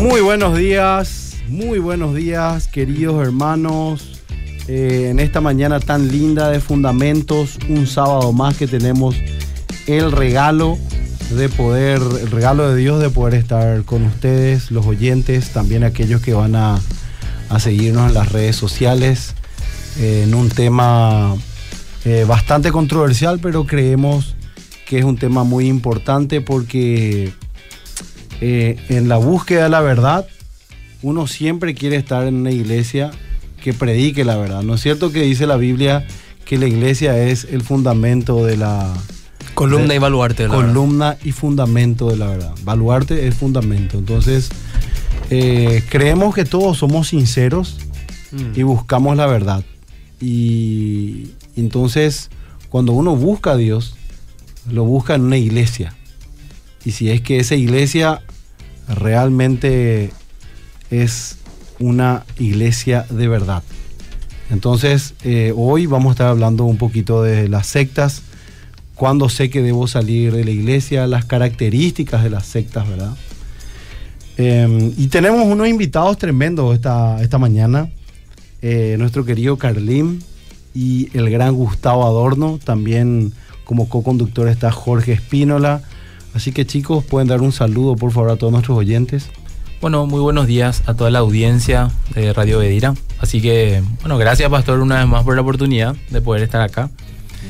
Muy buenos días, muy buenos días queridos hermanos. Eh, en esta mañana tan linda de fundamentos, un sábado más que tenemos el regalo de poder, el regalo de Dios de poder estar con ustedes, los oyentes, también aquellos que van a, a seguirnos en las redes sociales, eh, en un tema eh, bastante controversial, pero creemos que es un tema muy importante porque eh, en la búsqueda de la verdad, uno siempre quiere estar en una iglesia que predique la verdad. ¿No es cierto que dice la Biblia que la iglesia es el fundamento de la... Columna de- y baluarte. de la columna y fundamento de la verdad. Baluarte es fundamento. Entonces, eh, creemos que todos somos sinceros verdad. y buscamos la verdad. Y entonces, cuando uno busca a Dios, lo busca en una iglesia. Y si es que esa iglesia realmente es una iglesia de verdad. Entonces, eh, hoy vamos a estar hablando un poquito de las sectas, cuándo sé que debo salir de la iglesia, las características de las sectas, ¿verdad? Eh, y tenemos unos invitados tremendos esta, esta mañana. Eh, nuestro querido Carlín y el gran Gustavo Adorno. También como co-conductor está Jorge Espínola. Así que chicos, pueden dar un saludo por favor a todos nuestros oyentes. Bueno, muy buenos días a toda la audiencia de Radio Bedira. Así que, bueno, gracias Pastor una vez más por la oportunidad de poder estar acá.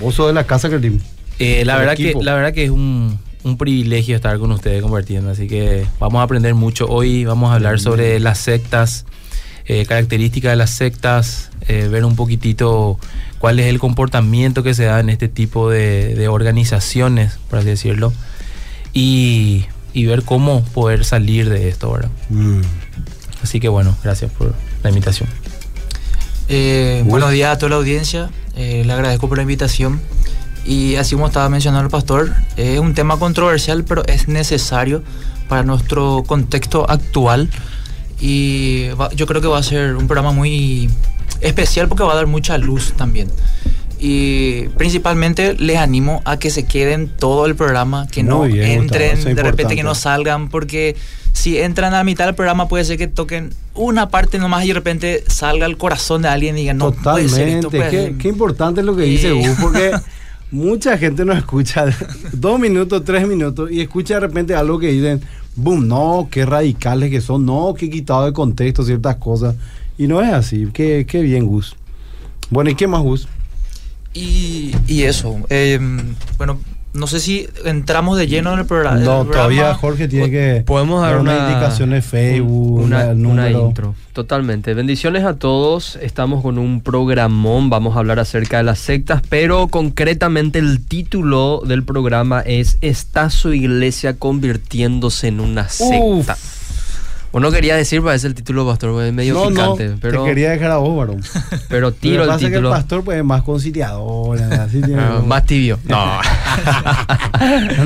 Vos sos de la casa, Carlín. Eh, la, verdad que, la verdad que es un, un privilegio estar con ustedes compartiendo, así que vamos a aprender mucho. Hoy vamos a hablar sobre las sectas, eh, características de las sectas, eh, ver un poquitito cuál es el comportamiento que se da en este tipo de, de organizaciones, por así decirlo, y, y ver cómo poder salir de esto, ¿verdad? Mm. Así que bueno, gracias por la invitación. Eh, buenos días a toda la audiencia, eh, le agradezco por la invitación. Y así como estaba mencionando el pastor, es un tema controversial, pero es necesario para nuestro contexto actual. Y va- yo creo que va a ser un programa muy especial porque va a dar mucha luz también. Y principalmente les animo a que se queden todo el programa, que no bien, entren de repente, que no salgan, porque si entran a la mitad del programa puede ser que toquen una parte nomás y de repente salga el corazón de alguien y digan, no puede ser esto. Totalmente. puede Qué, ser". qué importante es lo que dice Gus, porque mucha gente nos escucha dos minutos, tres minutos y escucha de repente algo que dicen, boom, no, qué radicales que son, no, qué quitado de contexto ciertas cosas. Y no es así. Qué, qué bien, Gus. Bueno, ¿y qué más, Gus? Y, y eso, eh, bueno, no sé si entramos de lleno en el programa. No, todavía Jorge tiene que Podemos dar una, indicación de Facebook, una, una- intro. Totalmente. Bendiciones a todos. Estamos con un programón. Vamos a hablar acerca de las sectas, pero concretamente el título del programa es ¿Está su iglesia convirtiéndose en una secta? Uf. Uno quería decir, parece el título, pastor, es medio no, picante, no, pero, te quería dejar a vos, varón. pero tiro que el es que el título. pastor pues, es más conciliador. así tiene Ah, como- más tibio. No.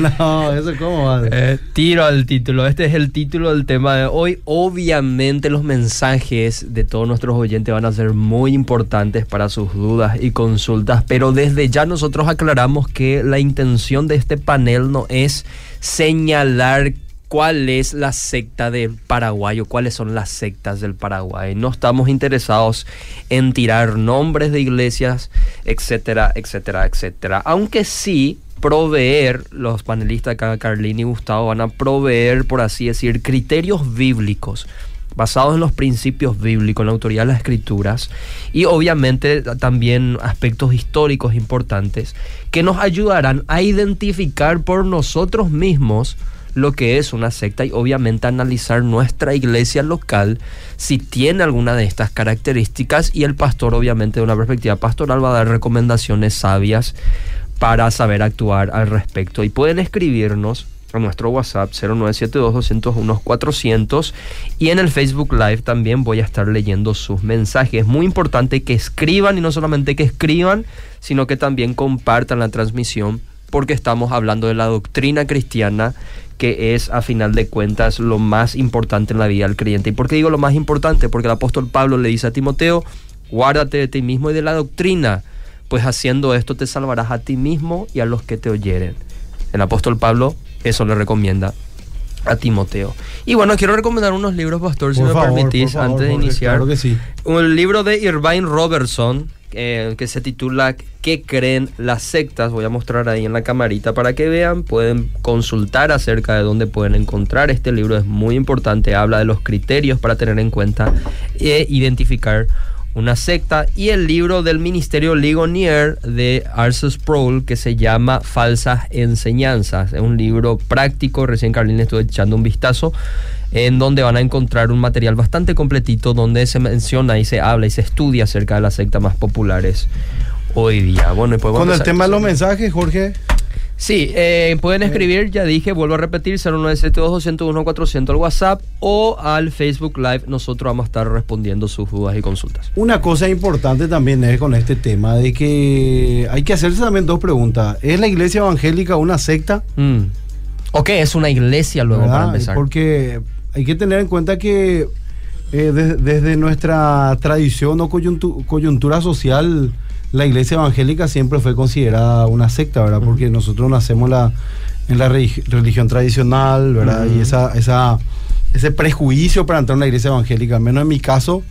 no, eso cómo va. Eh, tiro al título. Este es el título del tema de hoy. Obviamente los mensajes de todos nuestros oyentes van a ser muy importantes para sus dudas y consultas, pero desde ya nosotros aclaramos que la intención de este panel no es señalar cuál es la secta del Paraguay o cuáles son las sectas del Paraguay. No estamos interesados en tirar nombres de iglesias, etcétera, etcétera, etcétera. Aunque sí proveer, los panelistas Carlín y Gustavo, van a proveer, por así decir, criterios bíblicos basados en los principios bíblicos, en la autoridad de las escrituras y obviamente también aspectos históricos importantes que nos ayudarán a identificar por nosotros mismos lo que es una secta y obviamente analizar nuestra iglesia local si tiene alguna de estas características. Y el pastor obviamente de una perspectiva pastoral va a dar recomendaciones sabias para saber actuar al respecto. Y pueden escribirnos a nuestro WhatsApp 0972-201-400 y en el Facebook Live también voy a estar leyendo sus mensajes. Es muy importante que escriban y no solamente que escriban, sino que también compartan la transmisión porque estamos hablando de la doctrina cristiana que es a final de cuentas lo más importante en la vida del creyente. ¿Y por qué digo lo más importante? Porque el apóstol Pablo le dice a Timoteo, guárdate de ti mismo y de la doctrina, pues haciendo esto te salvarás a ti mismo y a los que te oyeren. El apóstol Pablo eso le recomienda a Timoteo. Y bueno, quiero recomendar unos libros, Pastor, si me permitís, favor, antes de iniciar. Claro que sí. Un libro de Irvine Robertson eh, que se titula ¿Qué creen las sectas? Voy a mostrar ahí en la camarita para que vean. Pueden consultar acerca de dónde pueden encontrar este libro. Es muy importante. Habla de los criterios para tener en cuenta e identificar una secta. Y el libro del Ministerio Ligonier de Arce Sproul que se llama Falsas Enseñanzas. Es un libro práctico. Recién Carlín estuve echando un vistazo en donde van a encontrar un material bastante completito donde se menciona y se habla y se estudia acerca de las sectas más populares hoy día. Bueno, y podemos Con el tema de los mensajes, Jorge. Sí, eh, pueden escribir, ya dije, vuelvo a repetir, 0972-201-400 al WhatsApp o al Facebook Live. Nosotros vamos a estar respondiendo sus dudas y consultas. Una cosa importante también es con este tema de que hay que hacerse también dos preguntas. ¿Es la iglesia evangélica una secta? Mm. Ok, es una iglesia luego para empezar. Porque hay que tener en cuenta que eh, de- desde nuestra tradición o coyuntu- coyuntura social, la iglesia evangélica siempre fue considerada una secta, ¿verdad? Porque nosotros nacemos la, en la relig- religión tradicional, ¿verdad? Y esa, esa, ese prejuicio para entrar en la iglesia evangélica, al menos en mi caso,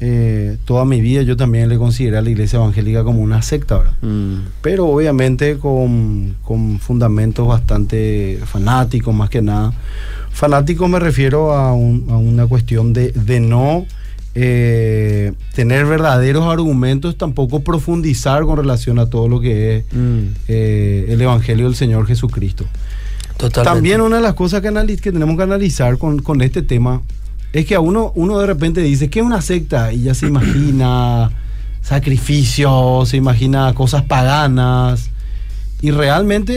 eh, toda mi vida yo también le consideré a la iglesia evangélica como una secta, ¿verdad? Mm. pero obviamente con, con fundamentos bastante fanáticos más que nada. Fanáticos me refiero a, un- a una cuestión de, de no eh, tener verdaderos argumentos, tampoco profundizar con relación a todo lo que es Mm. eh, el Evangelio del Señor Jesucristo. Totalmente. También una de las cosas que, analiz- que tenemos que analizar con, con este tema es que a uno, uno de repente dice, ¿qué es una secta? Y ya se imagina sacrificios, se imagina cosas paganas. Y realmente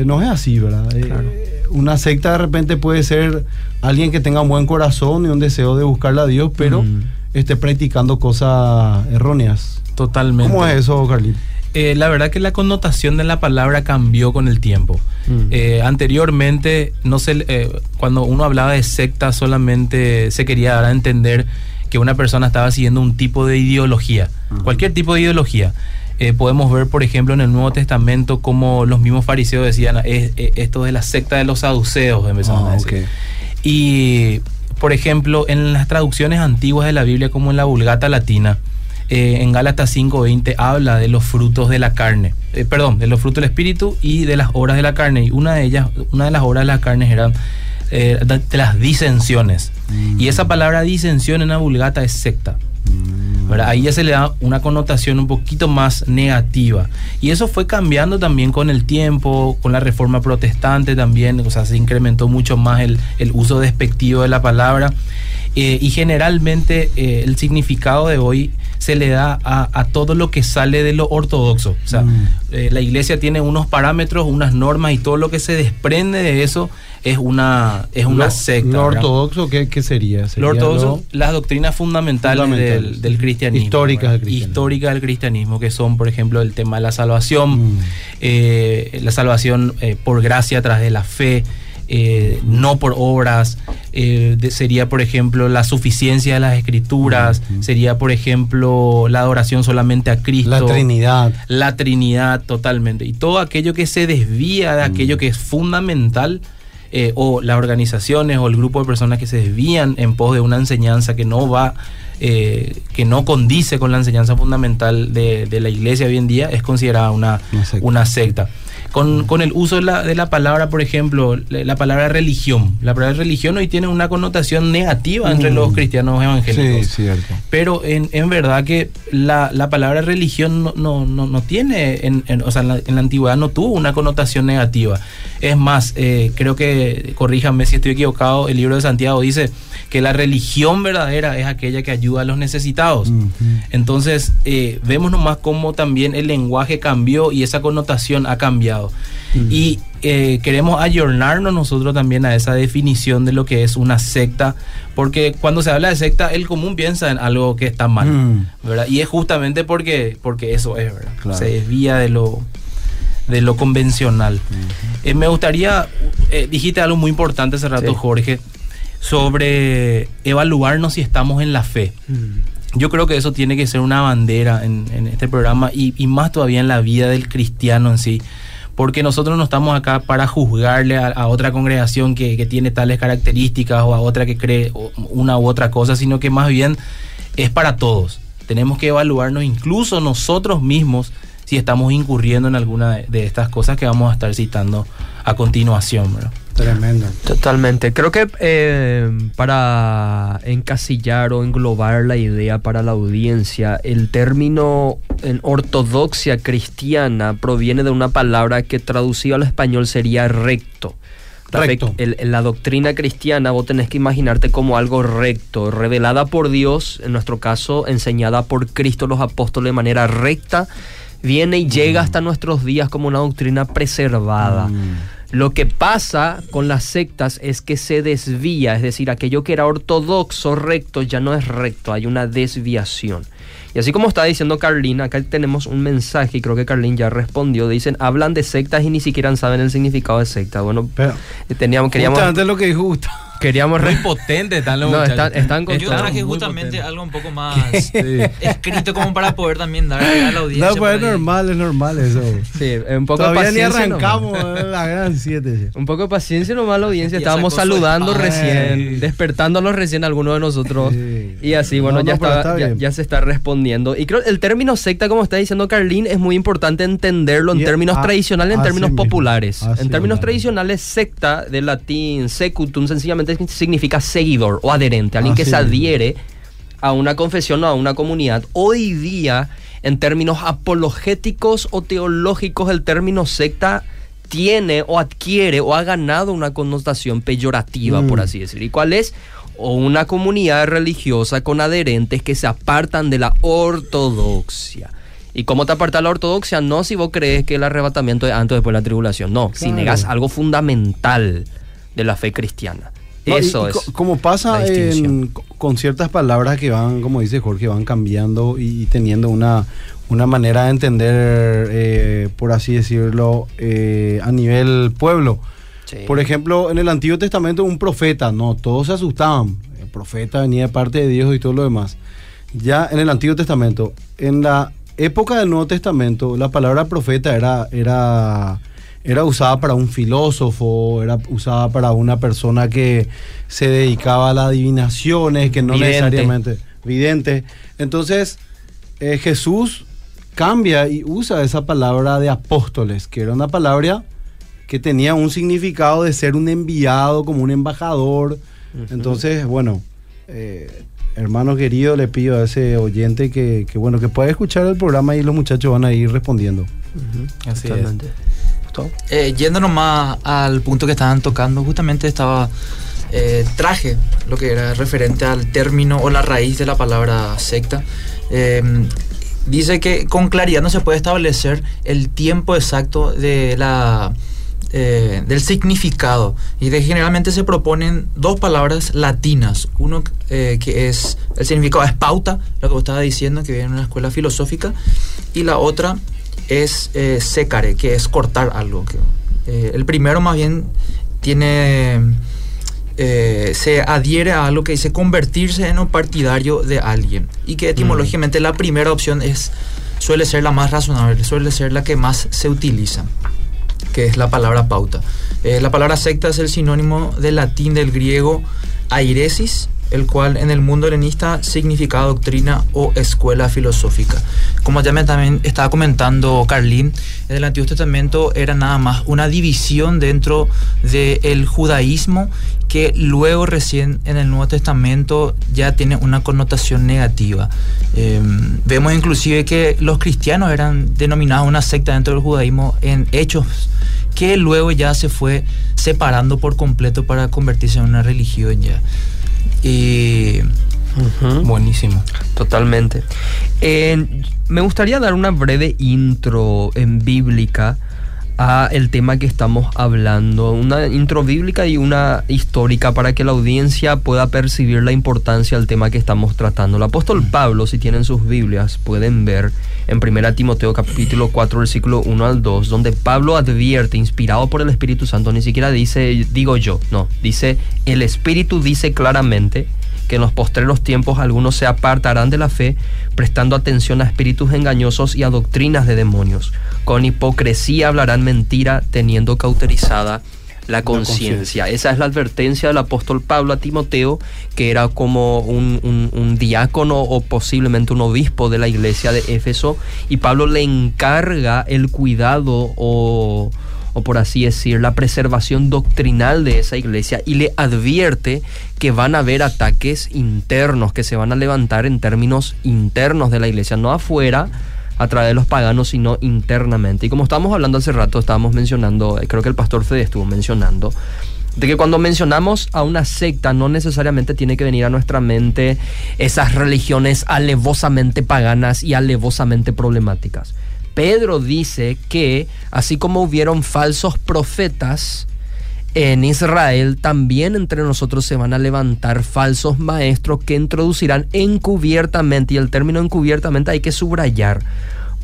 eh, no es así, ¿verdad? Eh, Claro. una secta de repente puede ser alguien que tenga un buen corazón y un deseo de buscarle a Dios, pero Mm. esté practicando cosas erróneas. Totalmente. ¿Cómo es eso, Carlito? Eh, la verdad que la connotación de la palabra cambió con el tiempo. Mm. Eh, anteriormente, no se, eh, cuando uno hablaba de secta, solamente se quería dar a entender que una persona estaba siguiendo un tipo de ideología, cualquier tipo de ideología. Eh, podemos ver, por ejemplo, en el Nuevo Testamento como los mismos fariseos decían, "Es- es- esto de la secta de los saduceos, empezaron Ah, a decir. ok. Y, por ejemplo, en las traducciones antiguas de la Biblia, como en la Vulgata Latina, eh, en Gálatas 5:20 habla de los frutos de la carne, eh, perdón, de los frutos del espíritu y de las obras de la carne. Y una de ellas, una de las obras de la carne eran eh, de las disensiones. Y esa palabra disensión en la Vulgata es secta. ¿Verdad? Ahí ya se le da una connotación un poquito más negativa. Y eso fue cambiando también con el tiempo, con la reforma protestante también, o sea, se incrementó mucho más el, el uso despectivo de la palabra. Eh, y generalmente eh, el significado de hoy se le da a, a todo lo que sale de lo ortodoxo. O sea, Mm. eh, la iglesia tiene unos parámetros, unas normas y todo lo que se desprende de eso es una, es una Lo- secta. ¿Lo ortodoxo qué, qué sería? Sería Lo ortodoxo, lo- las doctrinas fundamentales, Fundamentales. Del, del cristianismo. Históricas del cristianismo. Históricas del cristianismo, que son, por ejemplo, el tema de la salvación, Mm. eh, la salvación eh, por gracia a través de la fe, eh, no por obras. eh, de- sería, por ejemplo, la suficiencia de las escrituras. Sería, por ejemplo, la adoración solamente a Cristo. La Trinidad. La Trinidad totalmente. Y todo aquello que se desvía de aquello que es fundamental, eh, o las organizaciones o el grupo de personas que se desvían en pos de una enseñanza que no va, eh, que no condice con la enseñanza fundamental de, de la iglesia hoy en día, es considerada una, Una secta. una secta. Con, con el uso de la, de la palabra, por ejemplo, la, la palabra religión. La palabra religión hoy tiene una connotación negativa entre Mm. los cristianos evangélicos. Sí, cierto. Pero en, en verdad que la, la palabra religión no, no, no, no tiene, en, en- o sea, en la, en la antigüedad no tuvo una connotación negativa. Es más, eh, creo que, corríjanme si estoy equivocado, el libro de Santiago dice que la religión verdadera es aquella que ayuda a los necesitados. Entonces, eh, vemos nomás cómo también el lenguaje cambió y esa connotación ha cambiado. Y eh, queremos ayornarnos nosotros también a esa definición de lo que es una secta, porque cuando se habla de secta, el común piensa en algo que está mal, Mm. ¿verdad? Y es justamente porque, porque eso es, ¿verdad? Claro. Se desvía de lo, de lo convencional. Eh, me gustaría, eh, dijiste algo muy importante hace rato, Sí. Jorge, sobre evaluarnos si estamos en la fe. Yo creo que eso tiene que ser una bandera en, en este programa y, y más todavía en la vida del cristiano en sí. porque nosotros no estamos acá para juzgarle a, a otra congregación que, que tiene tales características o a otra que cree una u otra cosa, sino que más bien es para todos. Tenemos que evaluarnos incluso nosotros mismos si estamos incurriendo en alguna de, de estas cosas que vamos a estar citando a continuación. ¿verdad? Tremendo. Totalmente. Creo que eh, para encasillar o englobar la idea para la audiencia, el término en ortodoxia cristiana proviene de una palabra que traducido al español sería recto. La fe- Recto. el- la doctrina cristiana vos tenés que imaginarte como algo recto, revelada por Dios, en nuestro caso enseñada por Cristo los apóstoles de manera recta, viene y llega hasta nuestros días como una doctrina preservada. Mm. Lo que pasa con las sectas es que se desvía, es decir, aquello que era ortodoxo, recto, ya no es recto, hay una desviación. Y así como está diciendo Carlín, acá tenemos un mensaje y creo que Carlín ya respondió. Dicen, hablan de sectas y ni siquiera saben el significado de secta. Bueno, Pero, teníamos, queríamos, justamente lo que dijo Gustavo. Queríamos Muy re- potente están los No, muchachos. están- están Yo traje justamente potente. algo un poco más escrito como para poder también dar a la audiencia. No, pues es ahí. normal, es normal eso. Sí, un poco de Todavía ni paciencia nomás. arrancamos eh, la gran 7. Un poco de paciencia nomás la audiencia. Estábamos saludando recién, despertándolos recién algunos de nosotros. Sí. Y así, bueno, No, ya, no, está, está ya, se está respondiendo. Y creo el término secta, como está diciendo Carlín, es muy importante entenderlo en Y- términos tradicionales, en términos mismo, populares. así en términos mismo. tradicionales, secta, del latín secutum, sencillamente significa seguidor o adherente, alguien que Así se adhiere a una confesión o a una comunidad. Hoy día, en términos apologéticos o teológicos, el término secta tiene o adquiere o ha ganado una connotación peyorativa, Mm. por así decirlo. ¿Y cuál es? O una comunidad religiosa con adherentes que se apartan de la ortodoxia. ¿Y cómo te aparta la ortodoxia? No si vos crees que el arrebatamiento es antes o después de la tribulación. No, si negas algo fundamental de la fe cristiana. No, Eso y es. co- Como pasa en- con ciertas palabras que van, como dice Jorge, van cambiando y teniendo una, una manera de entender, eh, por así decirlo, eh, a nivel pueblo. Sí. Por ejemplo, en el Antiguo Testamento un profeta, no, todos se asustaban. El profeta venía de parte de Dios y todo lo demás. Ya en el Antiguo Testamento, en la época del Nuevo Testamento, la palabra profeta era, era, era usada para un filósofo, era usada para una persona que se dedicaba a las adivinaciones, que no Vidente. necesariamente vidente. Entonces, eh, Jesús cambia y usa esa palabra de apóstoles, que era una palabra que tenía un significado de ser un enviado, como un embajador. Entonces, bueno, eh, hermano querido, le pido a ese oyente que, que, bueno, que pueda escuchar el programa y los muchachos van a ir respondiendo. Así es. Gustavo. Eh, yéndonos más al punto que estaban tocando, justamente estaba eh, traje lo que era referente al término o la raíz de la palabra secta. Eh, dice que con claridad no se puede establecer el tiempo exacto de la eh, del significado y de generalmente se proponen dos palabras latinas uno eh, que es el significado es pauta lo que vos estabas diciendo que viene en una escuela filosófica y la otra es eh, secare que es cortar algo que, eh, el primero más bien tiene eh, se adhiere a algo que dice convertirse en un partidario de alguien y que etimológicamente la primera opción es suele ser la más razonable suele ser la que más se utiliza que es la palabra pauta. Eh, la palabra secta es el sinónimo del latín del griego airesis el cual en el mundo helenista significa doctrina o escuela filosófica. Como ya me también estaba comentando Carlín, en el Antiguo Testamento era nada más una división dentro del judaísmo que luego recién en el Nuevo Testamento ya tiene una connotación negativa. Eh, vemos inclusive que los cristianos eran denominados una secta dentro del judaísmo en hechos que luego ya se fue separando por completo para convertirse en una religión ya. Y. Buenísimo. Totalmente. Eh, me gustaría dar una breve intro en bíblica a el tema que estamos hablando, una intro bíblica y una histórica para que la audiencia pueda percibir la importancia del tema que estamos tratando. El apóstol Pablo, si tienen sus Biblias, pueden ver en 1 Timoteo capítulo 4 versículo 1 al 2, donde Pablo advierte, inspirado por el Espíritu Santo, ni siquiera dice digo yo, no, dice el Espíritu dice claramente que en los postreros tiempos algunos se apartarán de la fe, prestando atención a espíritus engañosos y a doctrinas de demonios. Con hipocresía hablarán mentira, teniendo cauterizada la conciencia. Esa es la advertencia del apóstol Pablo a Timoteo, que era como un, un- un diácono o posiblemente un obispo de la iglesia de Éfeso, y Pablo le encarga el cuidado o, o por así decir, la preservación doctrinal de esa iglesia y le advierte que van a haber ataques internos, que se van a levantar en términos internos de la iglesia, no afuera a través de los paganos, sino internamente. Y como estábamos hablando hace rato, estábamos mencionando, eh, creo que el pastor Fede estuvo mencionando, de que cuando mencionamos a una secta no necesariamente tiene que venir a nuestra mente esas religiones alevosamente paganas y alevosamente problemáticas. Pedro dice que así como hubieron falsos profetas, en Israel también entre nosotros se van a levantar falsos maestros que introducirán encubiertamente, y el término encubiertamente hay que subrayar,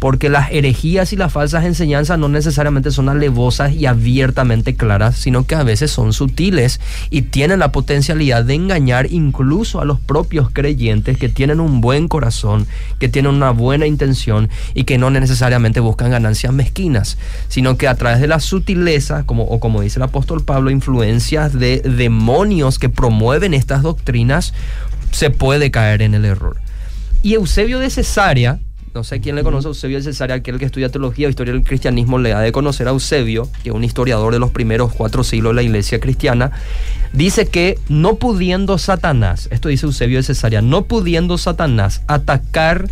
porque las herejías y las falsas enseñanzas no necesariamente son alevosas y abiertamente claras, sino que a veces son sutiles y tienen la potencialidad de engañar incluso a los propios creyentes que tienen un buen corazón, que tienen una buena intención y que no necesariamente buscan ganancias mezquinas, sino que a través de la sutileza, como, o como dice el apóstol Pablo, influencias de demonios que promueven estas doctrinas, se puede caer en el error. Y Eusebio de Cesarea, no sé quién le conoce a Eusebio de Cesarea, aquel que estudia teología o historia del cristianismo le ha de conocer a Eusebio, que es un historiador de los primeros cuatro siglos de la iglesia cristiana, dice que no pudiendo Satanás, esto dice Eusebio de Cesarea, no pudiendo Satanás atacar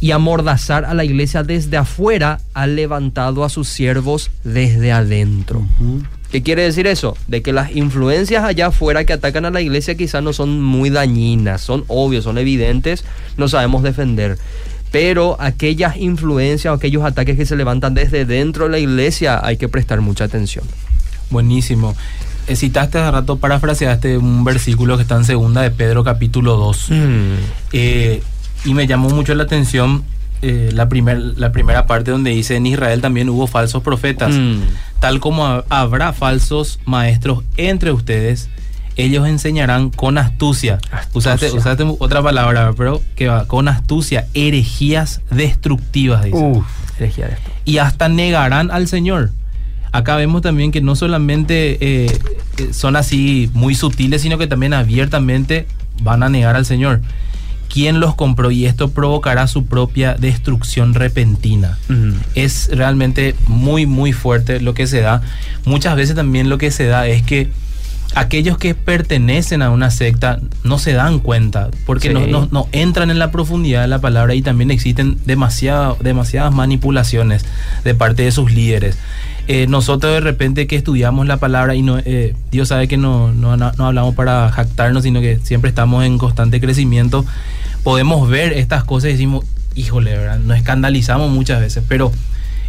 y amordazar a la iglesia desde afuera, ha levantado a sus siervos desde adentro. ¿Qué quiere decir eso? De que las influencias allá afuera que atacan a la iglesia quizás no son muy dañinas, son obvios, son evidentes, no sabemos defender. Pero aquellas influencias o aquellos ataques que se levantan desde dentro de la iglesia hay que prestar mucha atención. Buenísimo. Eh, Citaste hace rato, parafraseaste un versículo que está en segunda de Pedro capítulo 2. Eh, y me llamó mucho la atención eh, la, primer- la primera parte donde dice, en Israel también hubo falsos profetas, Mm. tal como ha- habrá falsos maestros entre ustedes, ellos enseñarán con astucia. Usaste, Astucia. usaste otra palabra, pero que va con astucia, herejías destructivas, dice Uf, herejía de esto. y hasta negarán al Señor. Acá vemos también que no solamente eh, eh, son así muy sutiles, sino que también abiertamente van a negar al Señor. ¿Quién los compró? Y esto provocará su propia destrucción repentina. Mm. Es realmente muy, muy fuerte lo que se da. Muchas veces también lo que se da es que aquellos que pertenecen a una secta no se dan cuenta, porque Sí. no, no- no entran en la profundidad de la palabra y también existen demasiado, demasiadas manipulaciones de parte de sus líderes. Eh, nosotros de repente que estudiamos la palabra y no, eh, Dios sabe que no, no, no- no hablamos para jactarnos, sino que siempre estamos en constante crecimiento, podemos ver estas cosas y decimos, híjole, ¿verdad? nos escandalizamos muchas veces, pero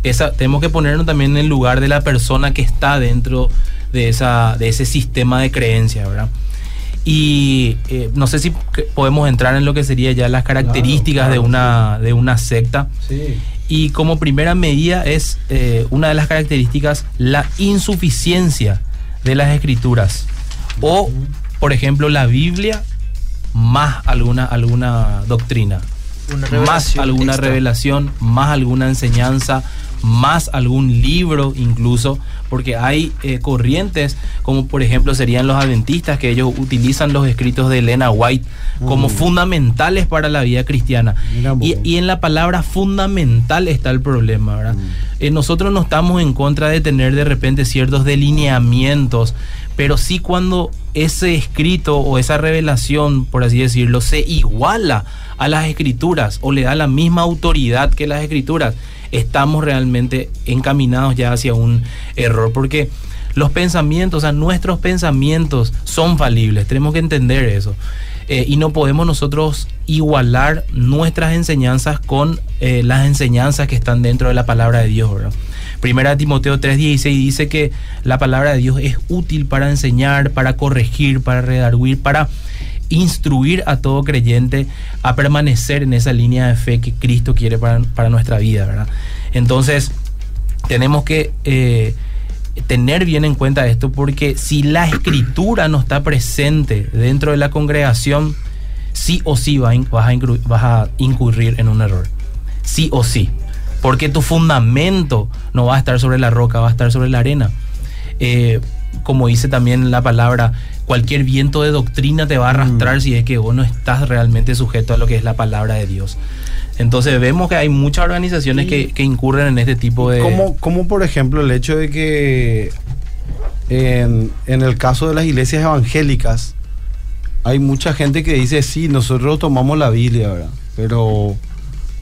esa, tenemos que ponernos también en el lugar de la persona que está dentro de, esa, de ese sistema de creencias, ¿verdad? Y eh, no sé si podemos entrar en lo que sería ya las características claro, de, una, de una secta. Sí. Y como primera medida es eh, una de las características la insuficiencia de las escrituras. O, por ejemplo, la Biblia más alguna, alguna doctrina. Una Más alguna extra. revelación, más alguna enseñanza, más algún libro incluso, porque hay eh, corrientes como por ejemplo serían los adventistas que ellos utilizan los escritos de Elena White como Mm. fundamentales para la vida cristiana. Y, y en la palabra fundamental está el problema, ¿verdad? Eh, nosotros no estamos en contra de tener de repente ciertos delineamientos, pero sí cuando ese escrito o esa revelación, por así decirlo, se iguala a las escrituras o le da la misma autoridad que las escrituras, estamos realmente encaminados ya hacia un error, porque los pensamientos, o sea, nuestros pensamientos son falibles, tenemos que entender eso. Eh, y no podemos nosotros igualar nuestras enseñanzas con eh, las enseñanzas que están dentro de la palabra de Dios, ¿verdad? Primera Timoteo 3:16 dice que la palabra de Dios es útil para enseñar, para corregir, para redarguir, para instruir a todo creyente a permanecer en esa línea de fe que Cristo quiere para, para nuestra vida, ¿verdad? Entonces, tenemos que eh, tener bien en cuenta esto porque si la escritura no está presente dentro de la congregación, sí o sí vas a, incurrir en un error. Sí o sí. Porque tu fundamento no va a estar sobre la roca, va a estar sobre la arena. Eh, como dice también la palabra, cualquier viento de doctrina te va a arrastrar si es que vos no estás realmente sujeto a lo que es la palabra de Dios. Entonces vemos que hay muchas organizaciones que, que incurren en este tipo de... Como, como por ejemplo el hecho de que en, en el caso de las iglesias evangélicas hay mucha gente que dice, sí, nosotros tomamos la Biblia, ¿verdad? Pero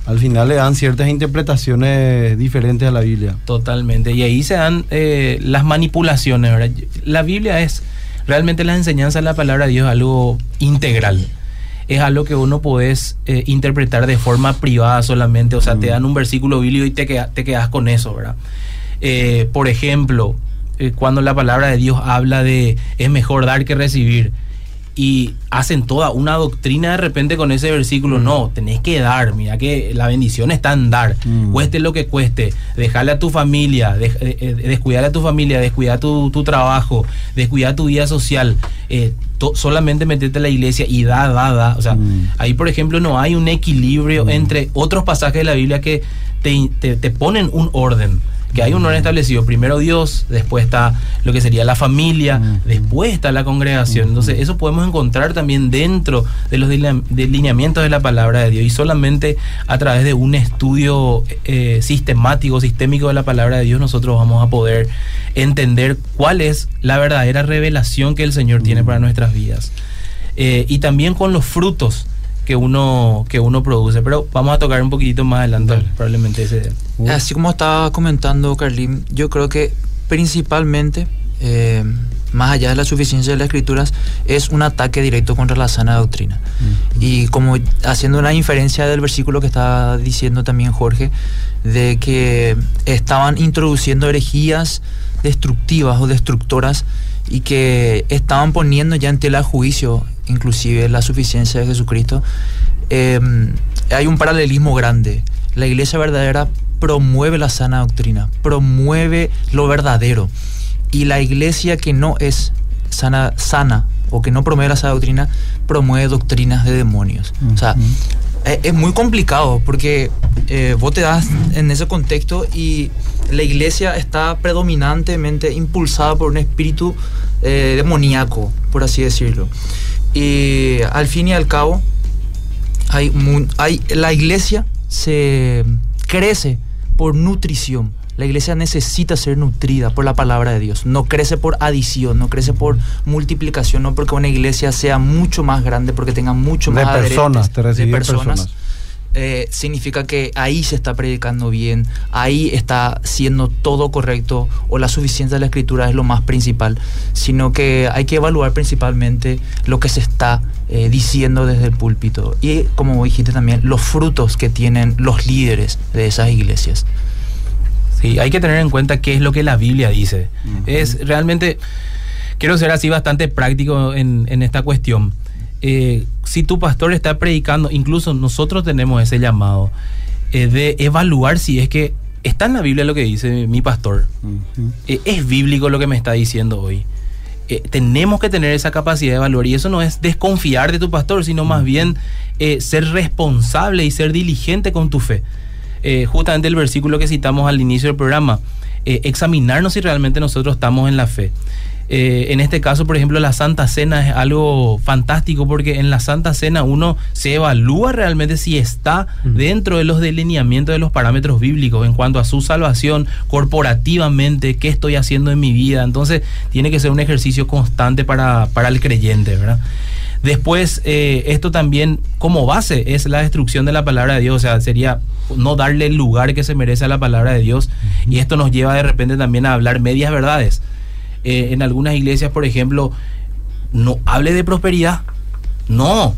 al final le dan ciertas interpretaciones diferentes a la Biblia. Totalmente. Y ahí se dan eh, las manipulaciones, ¿verdad? La Biblia es realmente la enseñanza de la palabra de Dios es algo integral. Es algo que uno podés eh, interpretar de forma privada solamente. O sea, te dan un versículo bíblico y te, queda- te quedas con eso, ¿verdad? Eh, por ejemplo, eh, cuando la palabra de Dios habla de es mejor dar que recibir y hacen toda una doctrina de repente con ese versículo. No, tenés que dar. Mira que la bendición está en dar. Mm. Cueste lo que cueste. Dejarle a tu familia, dej- eh, eh, descuidar a tu familia, descuidar tu, tu trabajo, descuidar tu vida social. eh, to- solamente meterte a la iglesia y da, da, da. O sea, Mm. ahí por ejemplo no hay un equilibrio entre otros pasajes de la Biblia que te, te- te ponen un orden. Que hay un orden establecido. Primero Dios, después está lo que sería la familia, después está la congregación. Entonces, eso podemos encontrar también dentro de los deline- delineamientos de la palabra de Dios. Y solamente a través de un estudio eh, sistemático, sistémico de la palabra de Dios, nosotros vamos a poder entender cuál es la verdadera revelación que el Señor tiene para nuestras vidas. Eh, y también con los frutos que uno, que uno produce. Pero vamos a tocar un poquitito más adelante, Dale. probablemente ese. Así como estaba comentando Carlín, yo creo que principalmente, eh, más allá de la suficiencia de las escrituras, es un ataque directo contra la sana doctrina. Y como haciendo una inferencia del versículo que estaba diciendo también Jorge, de que estaban introduciendo herejías destructivas o destructoras y que estaban poniendo ya en tela de juicio inclusive la suficiencia de Jesucristo, eh, hay un paralelismo grande. La iglesia verdadera promueve la sana doctrina, promueve lo verdadero. Y la iglesia que no es sana, sana o que no promueve la sana doctrina, promueve doctrinas de demonios. O sea, es, es muy complicado porque eh, vos te das en ese contexto y la iglesia está predominantemente impulsada por un espíritu eh, demoníaco, por así decirlo. Y al fin y al cabo, hay, hay, la iglesia se crece por nutrición. La iglesia necesita ser nutrida por la palabra de Dios. No crece por adición, no crece por multiplicación, no porque una iglesia sea mucho más grande, porque tenga mucho De más adherentes, personas, te de personas. Eh, significa que ahí se está predicando bien, ahí está siendo todo correcto o la suficiencia de la escritura es lo más principal, sino que hay que evaluar principalmente lo que se está eh, diciendo desde el púlpito y como dijiste también los frutos que tienen los líderes de esas iglesias. Sí, hay que tener en cuenta qué es lo que la Biblia dice. Es realmente, quiero ser así bastante práctico en, en esta cuestión. Eh, si tu pastor está predicando, incluso nosotros tenemos ese llamado eh, de evaluar si es que está en la Biblia lo que dice mi pastor. Eh, es bíblico lo que me está diciendo hoy. Tenemos que tener esa capacidad de evaluar y eso no es desconfiar de tu pastor, sino más bien ser responsable y ser diligente con tu fe. Justamente el versículo que citamos al inicio del programa, examinarnos si realmente nosotros estamos en la fe. Eh, en este caso, por ejemplo, la Santa Cena es algo fantástico porque en la Santa Cena uno se evalúa realmente si está dentro de los delineamientos de los parámetros bíblicos en cuanto a su salvación corporativamente, qué estoy haciendo en mi vida. Entonces, tiene que ser un ejercicio constante para, para el creyente, ¿verdad? Después, eh, esto también como base es la destrucción de la palabra de Dios, o sea, sería no darle el lugar que se merece a la palabra de Dios. Y esto nos lleva de repente también a hablar medias verdades. Eh, en algunas iglesias, por ejemplo, no hable de prosperidad. No,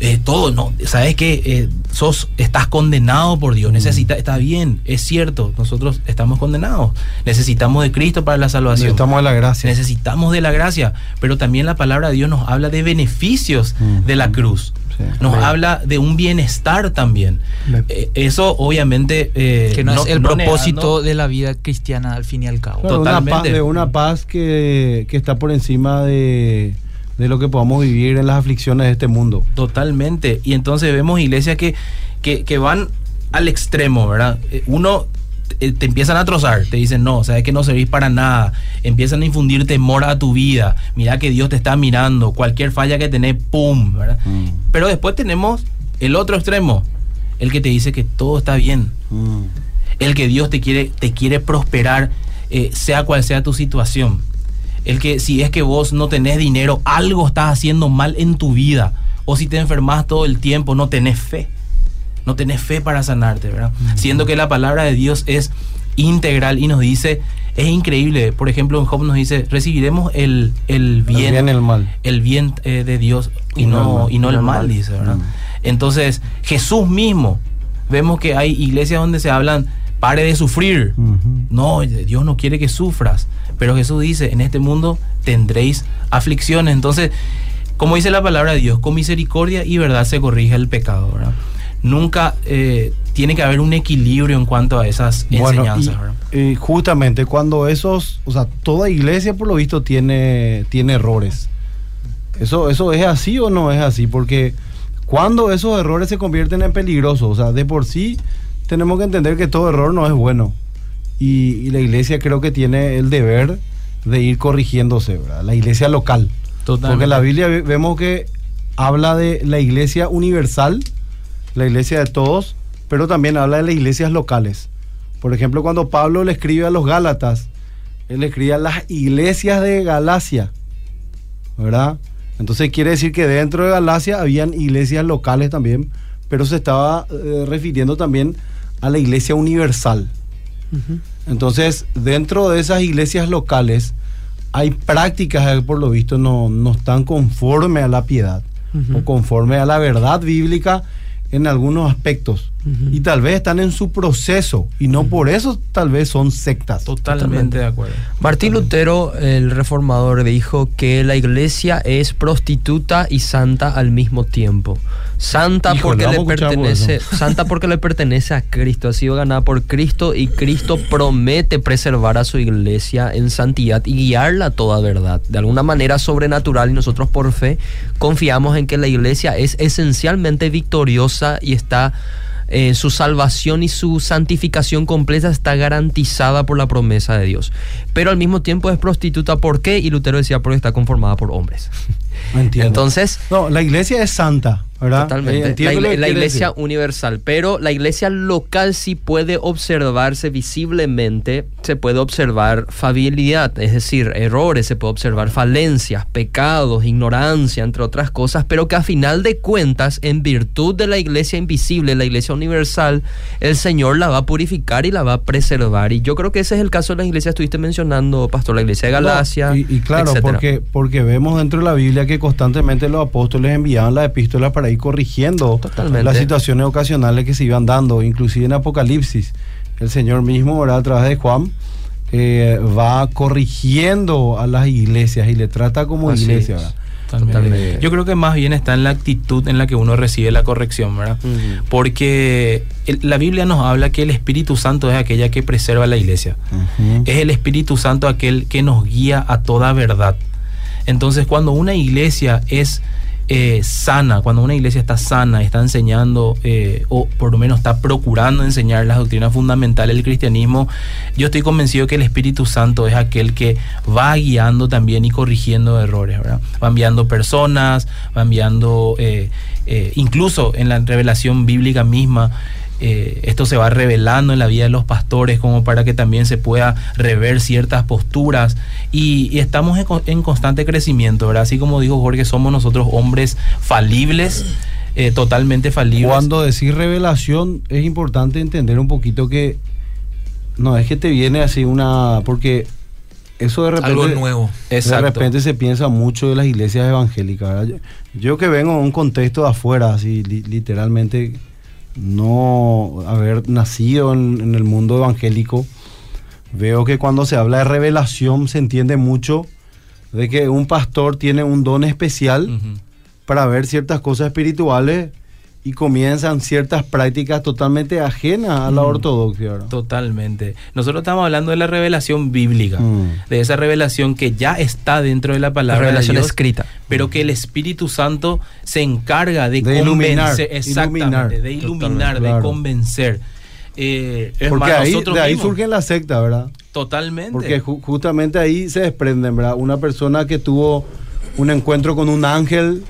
eh, todo, no. Sabes que eh, sos, estás condenado por Dios. Necesita, está bien, es cierto. Nosotros estamos condenados. Necesitamos de Cristo para la salvación. Necesitamos de la gracia. Necesitamos de la gracia, pero también la palabra de Dios nos habla de beneficios Mm. de la cruz. Sí. Nos habla de un bienestar también. Eh, eso obviamente... eh, que no, es el no propósito negando- de la vida cristiana al fin y al cabo. Claro, una Totalmente. paz, de una paz que, que está por encima de, de lo que podamos vivir en las aflicciones de este mundo. Totalmente. Y entonces vemos iglesias que, que, que van al extremo, ¿verdad? Eh, Uno te empiezan a trozar, te dicen, no, sabes que no servís para nada, empiezan a infundir temor a tu vida, mira que Dios te está mirando, cualquier falla que tenés, ¡pum! ¿verdad? Mm. Pero después tenemos el otro extremo, el que te dice que todo está bien, Mm. el que Dios te quiere, te quiere prosperar, eh, sea cual sea tu situación. El que si es que vos no tenés dinero, algo estás haciendo mal en tu vida. O si te enfermas todo el tiempo, no tenés fe. No tenés fe para sanarte, ¿verdad? Siendo que la palabra de Dios es integral y nos dice, es increíble. Por ejemplo, en Job nos dice, recibiremos el, el bien, El bien el mal. el bien eh, de Dios y, Y no no, el mal. y no el mal, dice, ¿verdad? Entonces, Jesús mismo, vemos que hay iglesias donde se hablan, pare de sufrir. No, Dios no quiere que sufras. Pero Jesús dice, en este mundo tendréis aflicciones. Entonces, como dice la palabra de Dios, con misericordia y verdad se corrige el pecado, ¿verdad? Nunca eh, tiene que haber un equilibrio en cuanto a esas Bueno, enseñanzas, y- justamente cuando esos, o sea, toda iglesia por lo visto tiene, tiene errores. Eso, ¿Eso es así o no es así? Porque cuando esos errores se convierten en peligrosos, o sea, de por sí tenemos que entender que todo error no es bueno. Y, y la iglesia creo que tiene el deber de ir corrigiéndose, ¿verdad? La iglesia local. Totalmente. Porque en la Biblia ve- vemos que habla de la iglesia universal, la iglesia de todos, pero también habla de las iglesias locales. Por ejemplo, cuando Pablo le escribe a los Gálatas, él le escribe a las iglesias de Galacia, ¿verdad? Entonces quiere decir que dentro de Galacia habían iglesias locales también, pero se estaba eh, refiriendo también a la iglesia universal. Entonces, dentro de esas iglesias locales hay prácticas que por lo visto no, no están conforme a la piedad Ujú. o conforme a la verdad bíblica en algunos aspectos. Y tal vez están en su proceso y no por eso tal vez son sectas. Totalmente, Totalmente. de acuerdo. Martín Lutero, el reformador, dijo que la iglesia es prostituta y santa al mismo tiempo. Santa Híjole, porque le por pertenece, santa porque le pertenece a Cristo, ha sido ganada por Cristo y Cristo promete preservar a su iglesia en santidad y guiarla a toda verdad, de alguna manera sobrenatural y nosotros por fe confiamos en que la iglesia es esencialmente victoriosa y está eh, su salvación y su santificación completa está garantizada por la promesa de Dios. Pero al mismo tiempo es prostituta. ¿Por qué? Y Lutero decía porque está conformada por hombres. Entiendo. Entonces, no, la iglesia es santa, ¿verdad? Totalmente. Eh, la, la iglesia decir. universal, pero la iglesia local sí puede observarse visiblemente, se puede observar fabilidad, es decir, errores, se puede observar falencias, pecados, ignorancia, entre otras cosas, pero que a final de cuentas, en virtud de la iglesia invisible, la iglesia universal, el Señor la va a purificar y la va a preservar. Y yo creo que ese es el caso de la iglesia que estuviste mencionando, pastor, la iglesia de Galacia. No, y, y claro, etcétera. porque, porque vemos dentro de la Biblia que constantemente los apóstoles enviaban las epístolas para ir corrigiendo Totalmente. las situaciones ocasionales que se iban dando, inclusive en Apocalipsis. El Señor mismo, ¿verdad? a través de Juan, eh, va corrigiendo a las iglesias y le trata como Así iglesia. Yo creo que más bien está en la actitud en la que uno recibe la corrección, ¿verdad? Porque el- la Biblia nos habla que el Espíritu Santo es aquella que preserva la iglesia. Es el Espíritu Santo aquel que nos guía a toda verdad. Entonces, cuando una iglesia es eh, sana, cuando una iglesia está sana, está enseñando, eh, o por lo menos está procurando enseñar las doctrinas fundamentales del cristianismo, yo estoy convencido que el Espíritu Santo es aquel que va guiando también y corrigiendo errores, ¿verdad? Va enviando personas, va enviando, eh, incluso en la revelación bíblica misma, eh, esto se va revelando en la vida de los pastores como para que también se pueda rever ciertas posturas y, y estamos en, co- en constante crecimiento, ¿verdad? Así como dijo Jorge, somos nosotros hombres falibles, eh, totalmente falibles. Cuando decís revelación, es importante entender un poquito que no es que te viene así una. Porque eso de repente. Algo nuevo. Exacto. De repente se piensa mucho de las iglesias evangélicas. ¿verdad? Yo, yo que vengo de un contexto de afuera, así li- literalmente no haber nacido en, en el mundo evangélico, veo que cuando se habla de revelación se entiende mucho de que un pastor tiene un don especial para ver ciertas cosas espirituales y comienzan ciertas prácticas totalmente ajenas a la Mm. ortodoxia. ¿verdad? Totalmente. Nosotros estamos hablando de la revelación bíblica, Mm. de esa revelación que ya está dentro de la La palabra revelación de Dios, escrita. pero que el Espíritu Santo se encarga de, De iluminar, convencer, exactamente, iluminar. de iluminar, de claro. convencer. Eh, Porque ahí, nosotros de ahí mismos, surge la secta, ¿verdad? totalmente. Porque ju- justamente ahí se desprenden, ¿verdad? Una persona que tuvo un encuentro con un ángel,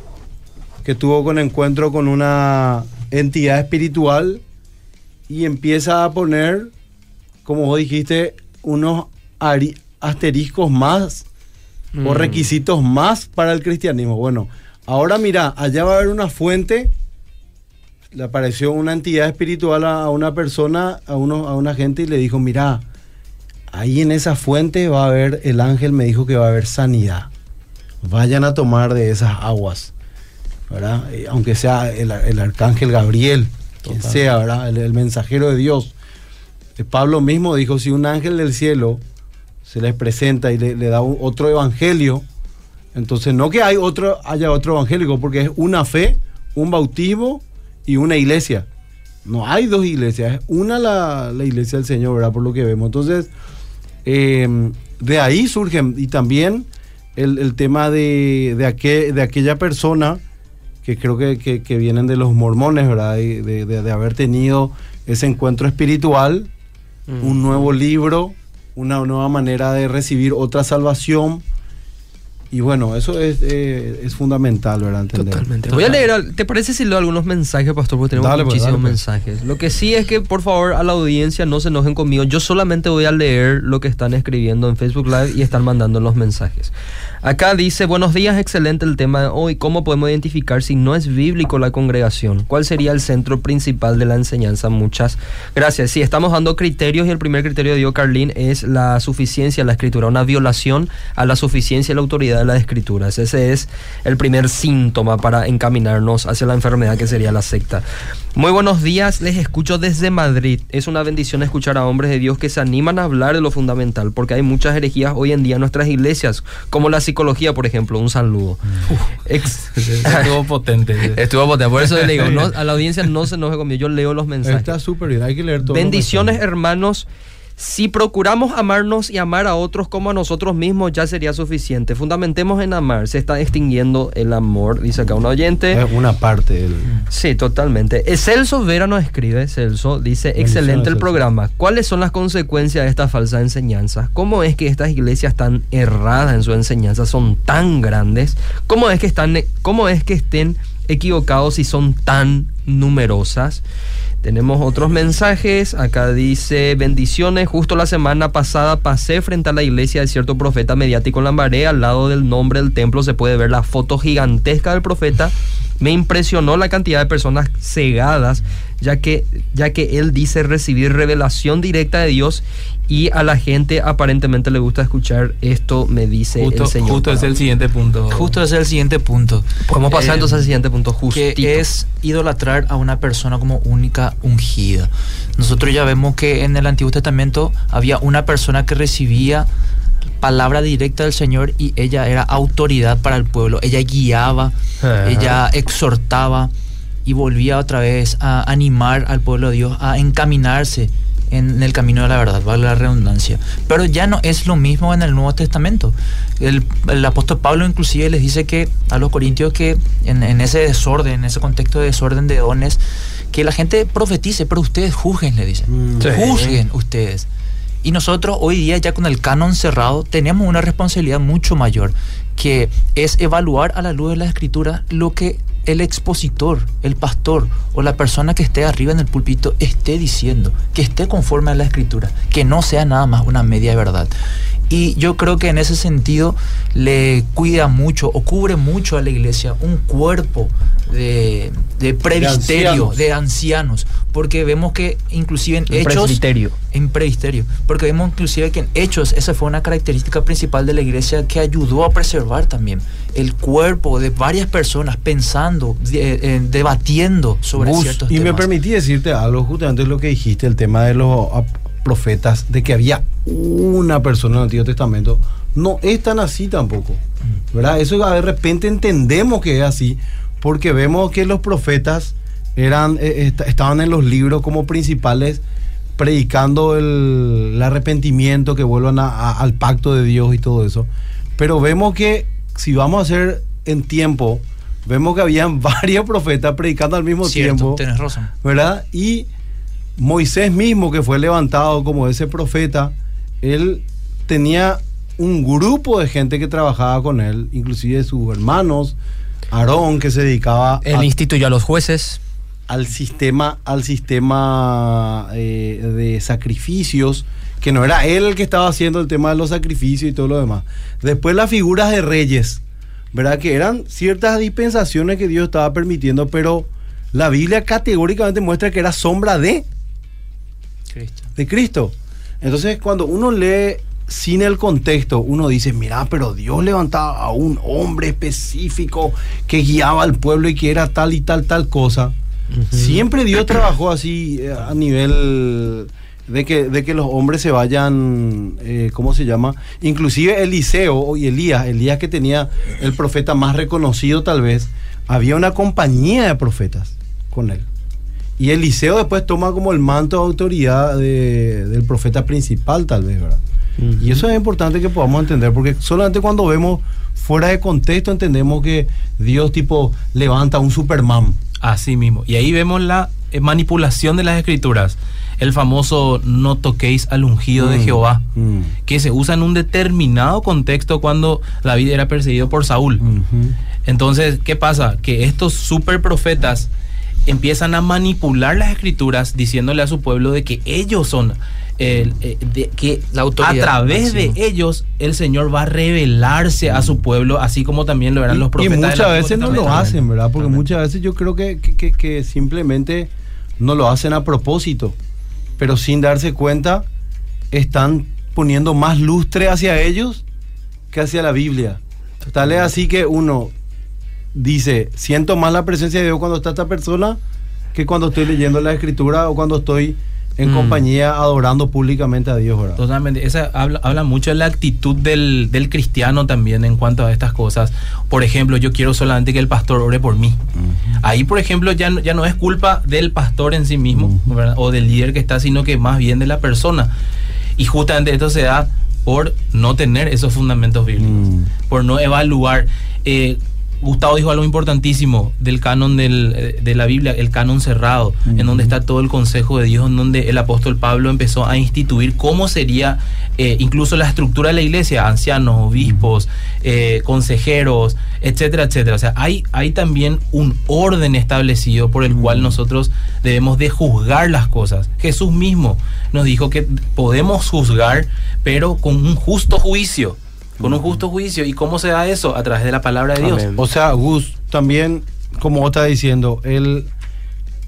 que tuvo un encuentro con una entidad espiritual y empieza a poner, como vos dijiste, unos asteriscos más o Mm. requisitos más para el cristianismo. Bueno, ahora mira, allá va a haber una fuente. Le apareció una entidad espiritual a, a una persona, a, uno, a una gente y le dijo, mira, ahí en esa fuente va a haber, el ángel me dijo que va a haber sanidad. Vayan a tomar de esas aguas, ¿verdad? Eh, Aunque sea el, el arcángel Gabriel, quien sea, ¿verdad? El, el mensajero de Dios. Eh, Pablo mismo dijo, si un ángel del cielo se les presenta y le, le da un- otro evangelio, entonces no que hay otro, haya otro evangélico, porque es una fe, un bautismo y una iglesia. No hay dos iglesias, es una la, la iglesia del Señor, ¿verdad? Por lo que vemos. Entonces, eh, de ahí surgen, y también el, el tema de, de, aquel- de aquella persona, que creo que, que- que vienen de los mormones, ¿verdad? Y De, de- de haber tenido ese encuentro espiritual, Mm. un nuevo libro, una nueva manera de recibir otra salvación. Y bueno, eso es, eh, es fundamental, ¿verdad? Entender. Totalmente. Voy a leer, ¿te parece si leo algunos mensajes, pastor? Porque tenemos Dale, pues, muchísimos dale, pues. mensajes. Lo que sí es que, por favor, a la audiencia no se enojen conmigo. Yo solamente voy a leer lo que están escribiendo en Facebook Live y están mandando los mensajes. Acá dice, buenos días, excelente el tema de hoy. ¿Cómo podemos identificar si no es bíblico la congregación? ¿Cuál sería el centro principal de la enseñanza? Muchas gracias. Sí, estamos dando criterios y el primer criterio de dio Carlín es la suficiencia de la escritura, una violación a la suficiencia y la autoridad de las escrituras. Ese es el primer síntoma para encaminarnos hacia la enfermedad que sería la secta. Muy buenos días, les escucho desde Madrid. Es una bendición escuchar a hombres de Dios que se animan a hablar de lo fundamental, porque hay muchas herejías hoy en día en nuestras iglesias, como la psicología, por ejemplo. Un saludo. Ex- Estuvo potente. Estuvo potente, por eso le digo, no, a la audiencia no se enoje conmigo, yo leo los mensajes. Está súper bien, hay que leer todo. Bendiciones, hermanos. Si procuramos amarnos y amar a otros como a nosotros mismos, ya sería suficiente. Fundamentemos en amar. Se está extinguiendo el amor, dice acá un oyente. Es una parte del... Sí, totalmente. Eh, Celso Vera nos escribe, Celso, dice, excelente el Celso. programa. ¿Cuáles son las consecuencias de esta falsa enseñanza? ¿Cómo es que estas iglesias tan erradas en su enseñanza son tan grandes? ¿Cómo es que, están, cómo es que estén equivocados y son tan numerosas? Tenemos otros mensajes. Acá dice, bendiciones. Justo la semana pasada pasé frente a la iglesia de cierto profeta mediático en Lambaré. Al lado del nombre del templo se puede ver la foto gigantesca del profeta. Me impresionó la cantidad de personas cegadas, ya que, ya que él dice recibir revelación directa de Dios y a la gente aparentemente le gusta escuchar esto, me dice Justo, el Señor. justo es el siguiente punto. Justo ese es el siguiente punto. Podemos pasar Eh, entonces al siguiente punto, justito. que es idolatrar a una persona como única ungida. Nosotros ya vemos que en el Antiguo Testamento había una persona que recibía palabra directa del Señor y ella era autoridad para el pueblo. Ella guiaba, Ajá. ella exhortaba y volvía otra vez a animar al pueblo de Dios a encaminarse en el camino de la verdad, vale la redundancia. Pero ya no es lo mismo en el Nuevo Testamento. El, el apóstol Pablo inclusive les dice que a los corintios que en, en ese desorden, en ese contexto de desorden de dones, que la gente profetice, pero ustedes juzguen, le dice. Mm. Sí. Juzguen ustedes. Y nosotros hoy día ya con el canon cerrado tenemos una responsabilidad mucho mayor, que es evaluar a la luz de la escritura lo que el expositor, el pastor o la persona que esté arriba en el púlpito esté diciendo, que esté conforme a la escritura, que no sea nada más una media verdad. Y yo creo que en ese sentido le cuida mucho o cubre mucho a la iglesia un cuerpo de, de presbiterio, de ancianos, porque vemos que inclusive en El hechos presbiterio. en presbiterio, porque vemos inclusive que en hechos esa fue una característica principal de la iglesia que ayudó a preservar también el cuerpo de varias personas pensando, de- eh, debatiendo sobre Bus, ciertos y me temas. permití decirte algo, justamente lo que dijiste, el tema de los profetas, de que había una persona en el Antiguo Testamento. No es tan así tampoco. ¿Verdad? Eso de repente entendemos que es así, porque vemos que los profetas eran, eh, est- estaban en los libros como principales predicando el, el arrepentimiento, que vuelvan a- a- al pacto de Dios y todo eso. Pero vemos que si vamos a hacer en tiempo, vemos que habían varios profetas predicando al mismo Cierto, tiempo. tenés razón. ¿verdad? Y Moisés mismo, que fue levantado como ese profeta, él tenía un grupo de gente que trabajaba con él, inclusive sus hermanos, Aarón, que se dedicaba Él a- instituyó a los jueces. al sistema, al sistema eh, de sacrificios, que no era él el que estaba haciendo el tema de los sacrificios y todo lo demás. Después las figuras de reyes, ¿verdad? Que eran ciertas dispensaciones que Dios estaba permitiendo, pero la Biblia categóricamente muestra que era sombra de Cristo. de Cristo. Entonces, cuando uno lee sin el contexto, uno dice, mira, pero Dios levantaba a un hombre específico que guiaba al pueblo y que era tal y tal, tal cosa. Siempre Dios trabajó así eh, a nivel de que, de que los hombres se vayan, eh, ¿cómo se llama? Inclusive Eliseo y Elías, Elías que tenía el profeta más reconocido tal vez, había una compañía de profetas con él. Y Eliseo después toma como el manto de autoridad de- del profeta principal, tal vez, ¿verdad? Y eso es importante que podamos entender, porque solamente cuando vemos fuera de contexto entendemos que Dios tipo levanta un Superman. Así mismo. Y ahí vemos la eh, manipulación de las escrituras. El famoso no toquéis al ungido de Mm, Jehová, mm, que se usa en un determinado contexto cuando David era perseguido por Saúl. Entonces, ¿qué pasa? Que estos super profetas empiezan a manipular las escrituras diciéndole a su pueblo de que ellos son el, eh, de- que La autoridad a través de ellos el Señor va a revelarse a su pueblo, así como también lo eran Y- los y, profetas. del muchas veces no lo hacen, ¿verdad? Porque muchas veces yo creo que, que- que- que simplemente no lo hacen a propósito, pero sin darse cuenta están poniendo más lustre hacia ellos que hacia la Biblia. Tal es así que uno dice, siento más la presencia de Dios cuando está esta persona que cuando estoy leyendo la escritura o cuando estoy en Mm. compañía adorando públicamente a Dios, ¿verdad? Totalmente. Esa habla, habla mucho de la actitud del, del cristiano también en cuanto a estas cosas. Por ejemplo, yo quiero solamente que el pastor ore por mí. Ahí, por ejemplo, ya no, ya no es culpa del pastor en sí mismo. ¿verdad? o del líder que está, sino que más bien de la persona. Y justamente esto se da por no tener esos fundamentos bíblicos, Mm. por no evaluar. Eh, Gustavo dijo algo importantísimo del canon del, eh, de la Biblia, el canon cerrado, en donde está todo el consejo de Dios, en donde el apóstol Pablo empezó a instituir cómo sería eh, incluso la estructura de la iglesia, ancianos, obispos, eh, consejeros, etcétera, etcétera. O sea, hay, hay también un orden establecido por el cual nosotros debemos de juzgar las cosas. Jesús mismo nos dijo que podemos juzgar, pero con un justo juicio. Con un justo juicio. ¿Y cómo se da eso? A través de la palabra de Dios. Amén. O sea, Gus, también, como vos estás diciendo, el,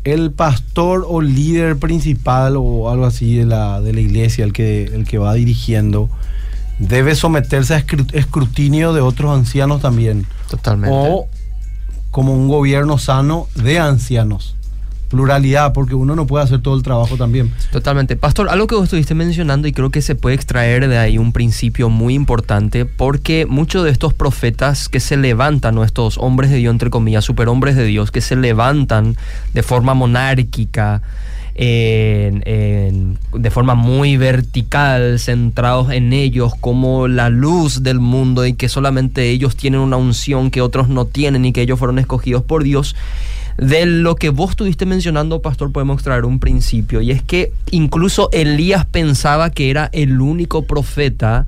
el pastor o líder principal o algo así de la, de la iglesia, el que, el que va dirigiendo, debe someterse a escru- escrutinio de otros ancianos también. Totalmente. O como un gobierno sano de ancianos. Pluralidad, porque uno no puede hacer todo el trabajo también. Totalmente. Pastor, algo que vos estuviste mencionando y creo que se puede extraer de ahí un principio muy importante porque muchos de estos profetas que se levantan, o estos hombres de Dios, entre comillas, superhombres de Dios, que se levantan de forma monárquica, en- de forma muy vertical, centrados en ellos como la luz del mundo y que solamente ellos tienen una unción que otros no tienen y que ellos fueron escogidos por Dios. De lo que vos estuviste mencionando, pastor, podemos extraer un principio, y es que incluso Elías pensaba que era el único profeta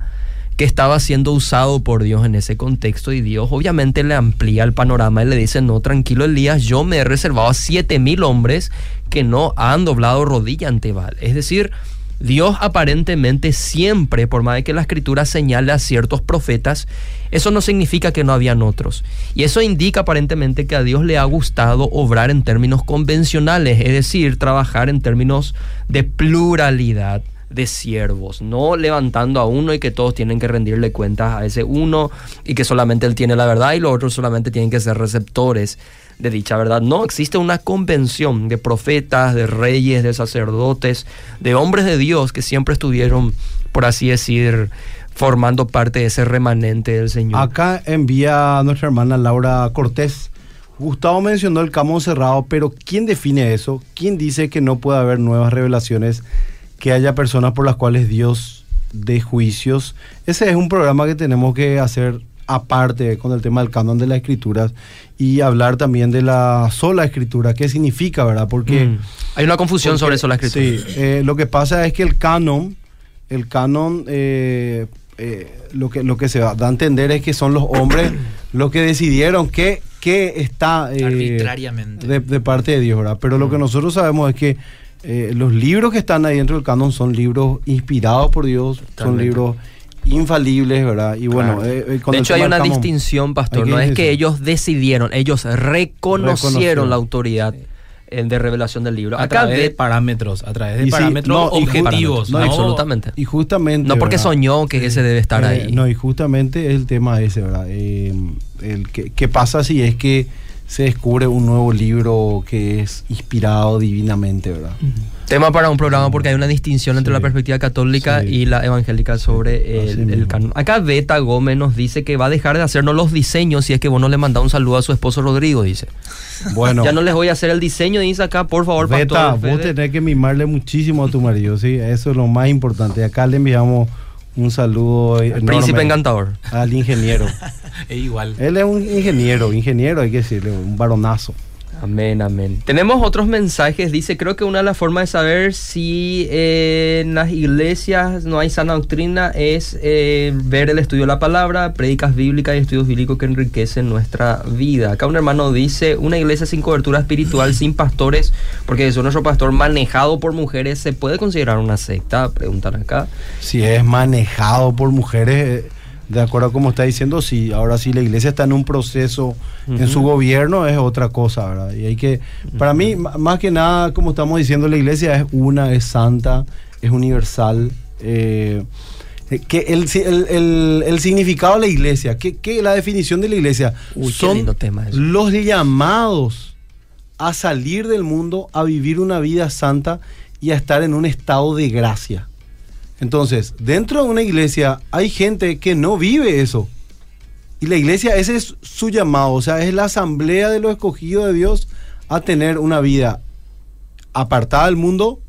que estaba siendo usado por Dios en ese contexto y Dios obviamente le amplía el panorama y le dice, no, tranquilo Elías, yo me he reservado a siete mil hombres que no han doblado rodilla ante Baal. Es decir, Dios aparentemente siempre, por más de que la escritura señale a ciertos profetas, eso no significa que no habían otros. Y eso indica aparentemente que a Dios le ha gustado obrar en términos convencionales, es decir, trabajar en términos de pluralidad de siervos, no levantando a uno y que todos tienen que rendirle cuentas a ese uno y que solamente él tiene la verdad y los otros solamente tienen que ser receptores de dicha verdad. No, existe una convención de profetas, de reyes, de sacerdotes, de hombres de Dios que siempre estuvieron, por así decir, formando parte de ese remanente del Señor. Acá envía a nuestra hermana Laura Cortés Gustavo mencionó el canon cerrado, pero ¿quién define eso? ¿Quién dice que no puede haber nuevas revelaciones, que haya personas por las cuales Dios dé juicios? Ese es un programa que tenemos que hacer aparte con el tema del canon de las escrituras y hablar también de la sola escritura, qué significa, ¿verdad? Porque... Mm. Hay una confusión porque- sobre eso la escritura. Sí, eh, lo que pasa es que el canon, el canon, eh, eh, lo, que, lo que se da a entender es que son los hombres los que decidieron qué, qué está eh, Arbitrariamente. de, de parte de Dios, ¿verdad? Pero lo Mm. que nosotros sabemos es que eh, los libros que están ahí dentro del canon son libros inspirados por Dios, son libros infalibles, ¿verdad? Y bueno, Claro. eh, eh, de hecho, hay una distinción, pastor. No es que ellos decidieron, ellos reconocieron, Reconocieron. la autoridad eh, de revelación del libro. A Acá través de de, parámetros, a través de Y sí, parámetros no, objetivos. no, no, absolutamente. Y justamente... No porque ¿verdad? soñó que ese debe estar Eh, ahí. No, y justamente es el tema ese, ¿verdad? Eh, el que, ¿Qué pasa si es que se descubre un nuevo libro que es inspirado divinamente, ¿verdad? Tema para un programa porque hay una distinción entre Sí. la perspectiva católica Sí. y la evangélica sobre el, el canon. Acá Beta Gómez nos dice que va a dejar de hacernos los diseños si es que vos no le mandás un saludo a su esposo Rodrigo, dice. Bueno, Ya no les voy a hacer el diseño, dice acá, por favor, Beta, pastor. vos tenés que mimarle muchísimo a tu marido, ¿sí? Eso es lo más importante. Acá le enviamos un saludo enorme Príncipe encantador. al ingeniero. Es igual. Él es un ingeniero, ingeniero, hay que decirle, un varonazo. Amén, amén. Tenemos otros mensajes. Dice, creo que una de las formas de saber si eh, en las iglesias no hay sana doctrina es eh, ver el estudio de la palabra, prédicas bíblicas y estudios bíblicos que enriquecen nuestra vida. Acá un hermano dice, una iglesia sin cobertura espiritual, sin pastores, porque es nuestro pastor manejado por mujeres, ¿se puede considerar una secta? Preguntan acá. Si es manejado por mujeres, eh, de acuerdo a como está diciendo, sí. Ahora sí, la iglesia está en un proceso en su gobierno, es otra cosa, ¿verdad? Y hay que, para mí, más que nada, como estamos diciendo, la iglesia es una, es santa, es universal. eh, eh, que el, si- el- el- el significado de la iglesia, que, que la definición de la iglesia Uy, son tema los llamados a salir del mundo, a vivir una vida santa y a estar en un estado de gracia. Entonces, dentro de una iglesia hay gente que no vive eso. Y la iglesia, ese es su llamado, o sea, es la asamblea de los escogidos de Dios a tener una vida apartada del mundo,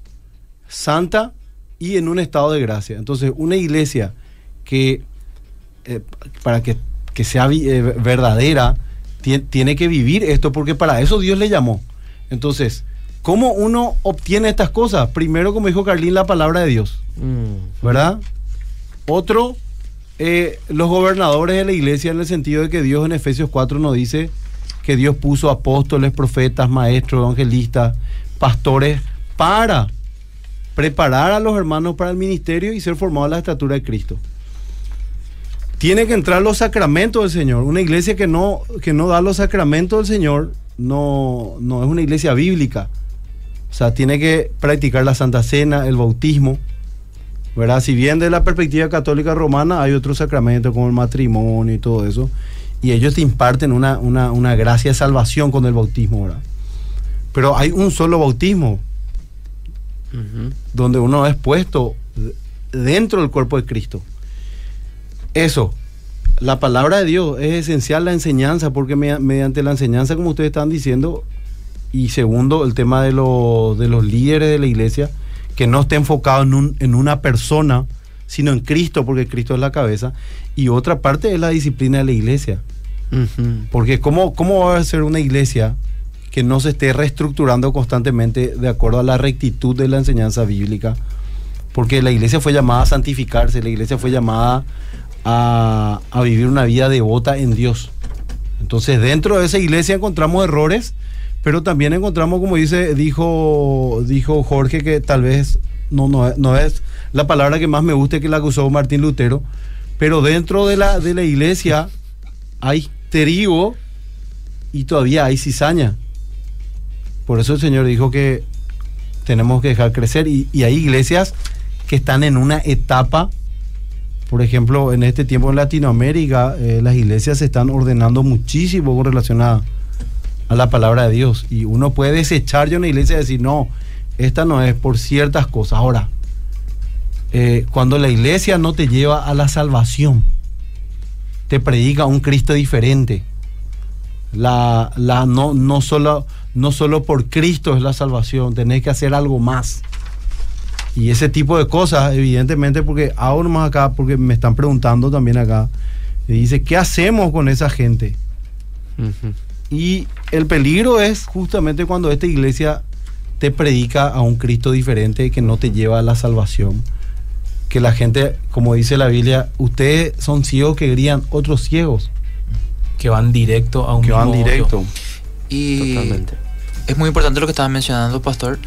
santa y en un estado de gracia. Entonces, una iglesia que, eh, para que, sea eh, verdadera, tie- tiene que vivir esto, porque para eso Dios le llamó. Entonces, ¿cómo uno obtiene estas cosas? Primero, como dijo Carlín, la palabra de Dios. Mm. ¿verdad? Otro, eh, los gobernadores de la iglesia en el sentido de que Dios en Efesios 4 nos dice que Dios puso apóstoles, profetas, maestros, evangelistas, pastores para preparar a los hermanos para el ministerio y ser formados a la estatura de Cristo. Tiene que entrar los sacramentos del Señor. Una iglesia que no, que no da los sacramentos del Señor no, no es una iglesia bíblica. O sea, tiene que practicar la Santa Cena, el bautismo, ¿verdad? Si bien de la perspectiva católica romana hay otros sacramentos como el matrimonio y todo eso, y ellos te imparten una, una, una gracia de salvación con el bautismo, ¿verdad? Pero hay un solo bautismo donde uno es puesto dentro del cuerpo de Cristo. Eso, la palabra de Dios es esencial la enseñanza, porque me- mediante la enseñanza, como ustedes están diciendo, y segundo, el tema de, los- de los líderes de la iglesia, que no esté enfocado en, un- en una persona, sino en Cristo, porque Cristo es la cabeza. Y otra parte es la disciplina de la iglesia. Porque ¿cómo, ¿cómo va a ser una iglesia que no se esté reestructurando constantemente de acuerdo a la rectitud de la enseñanza bíblica? Porque la iglesia fue llamada a santificarse, la iglesia fue llamada a, a vivir una vida devota en Dios. Entonces dentro de esa iglesia encontramos errores, pero también encontramos, como dice, dijo, dijo Jorge, que tal vez no, no, no es la palabra que más me gusta que la que usó Martín Lutero, pero dentro de la, de la iglesia hay trigo y todavía hay cizaña. Por eso el Señor dijo que tenemos que dejar crecer y, y hay iglesias que están en una etapa, por ejemplo, en este tiempo en Latinoamérica, eh, las iglesias se están ordenando muchísimo con relación a la palabra de Dios y uno puede desechar ya una iglesia y decir, no, esta no es por ciertas cosas. Ahora, eh, cuando la iglesia no te lleva a la salvación, te predica un Cristo diferente. La, la, no, no, solo, no solo por Cristo es la salvación, tenés que hacer algo más. Y ese tipo de cosas, evidentemente, porque ahora más acá, porque me están preguntando también acá, dice, ¿qué hacemos con esa gente? Y el peligro es justamente cuando esta iglesia te predica a un Cristo diferente que no te lleva a la salvación. Que la gente, como dice la Biblia, ustedes son ciegos que grían otros ciegos, Que van directo a un que van directo. Y Totalmente. es muy importante lo que estabas mencionando, pastor.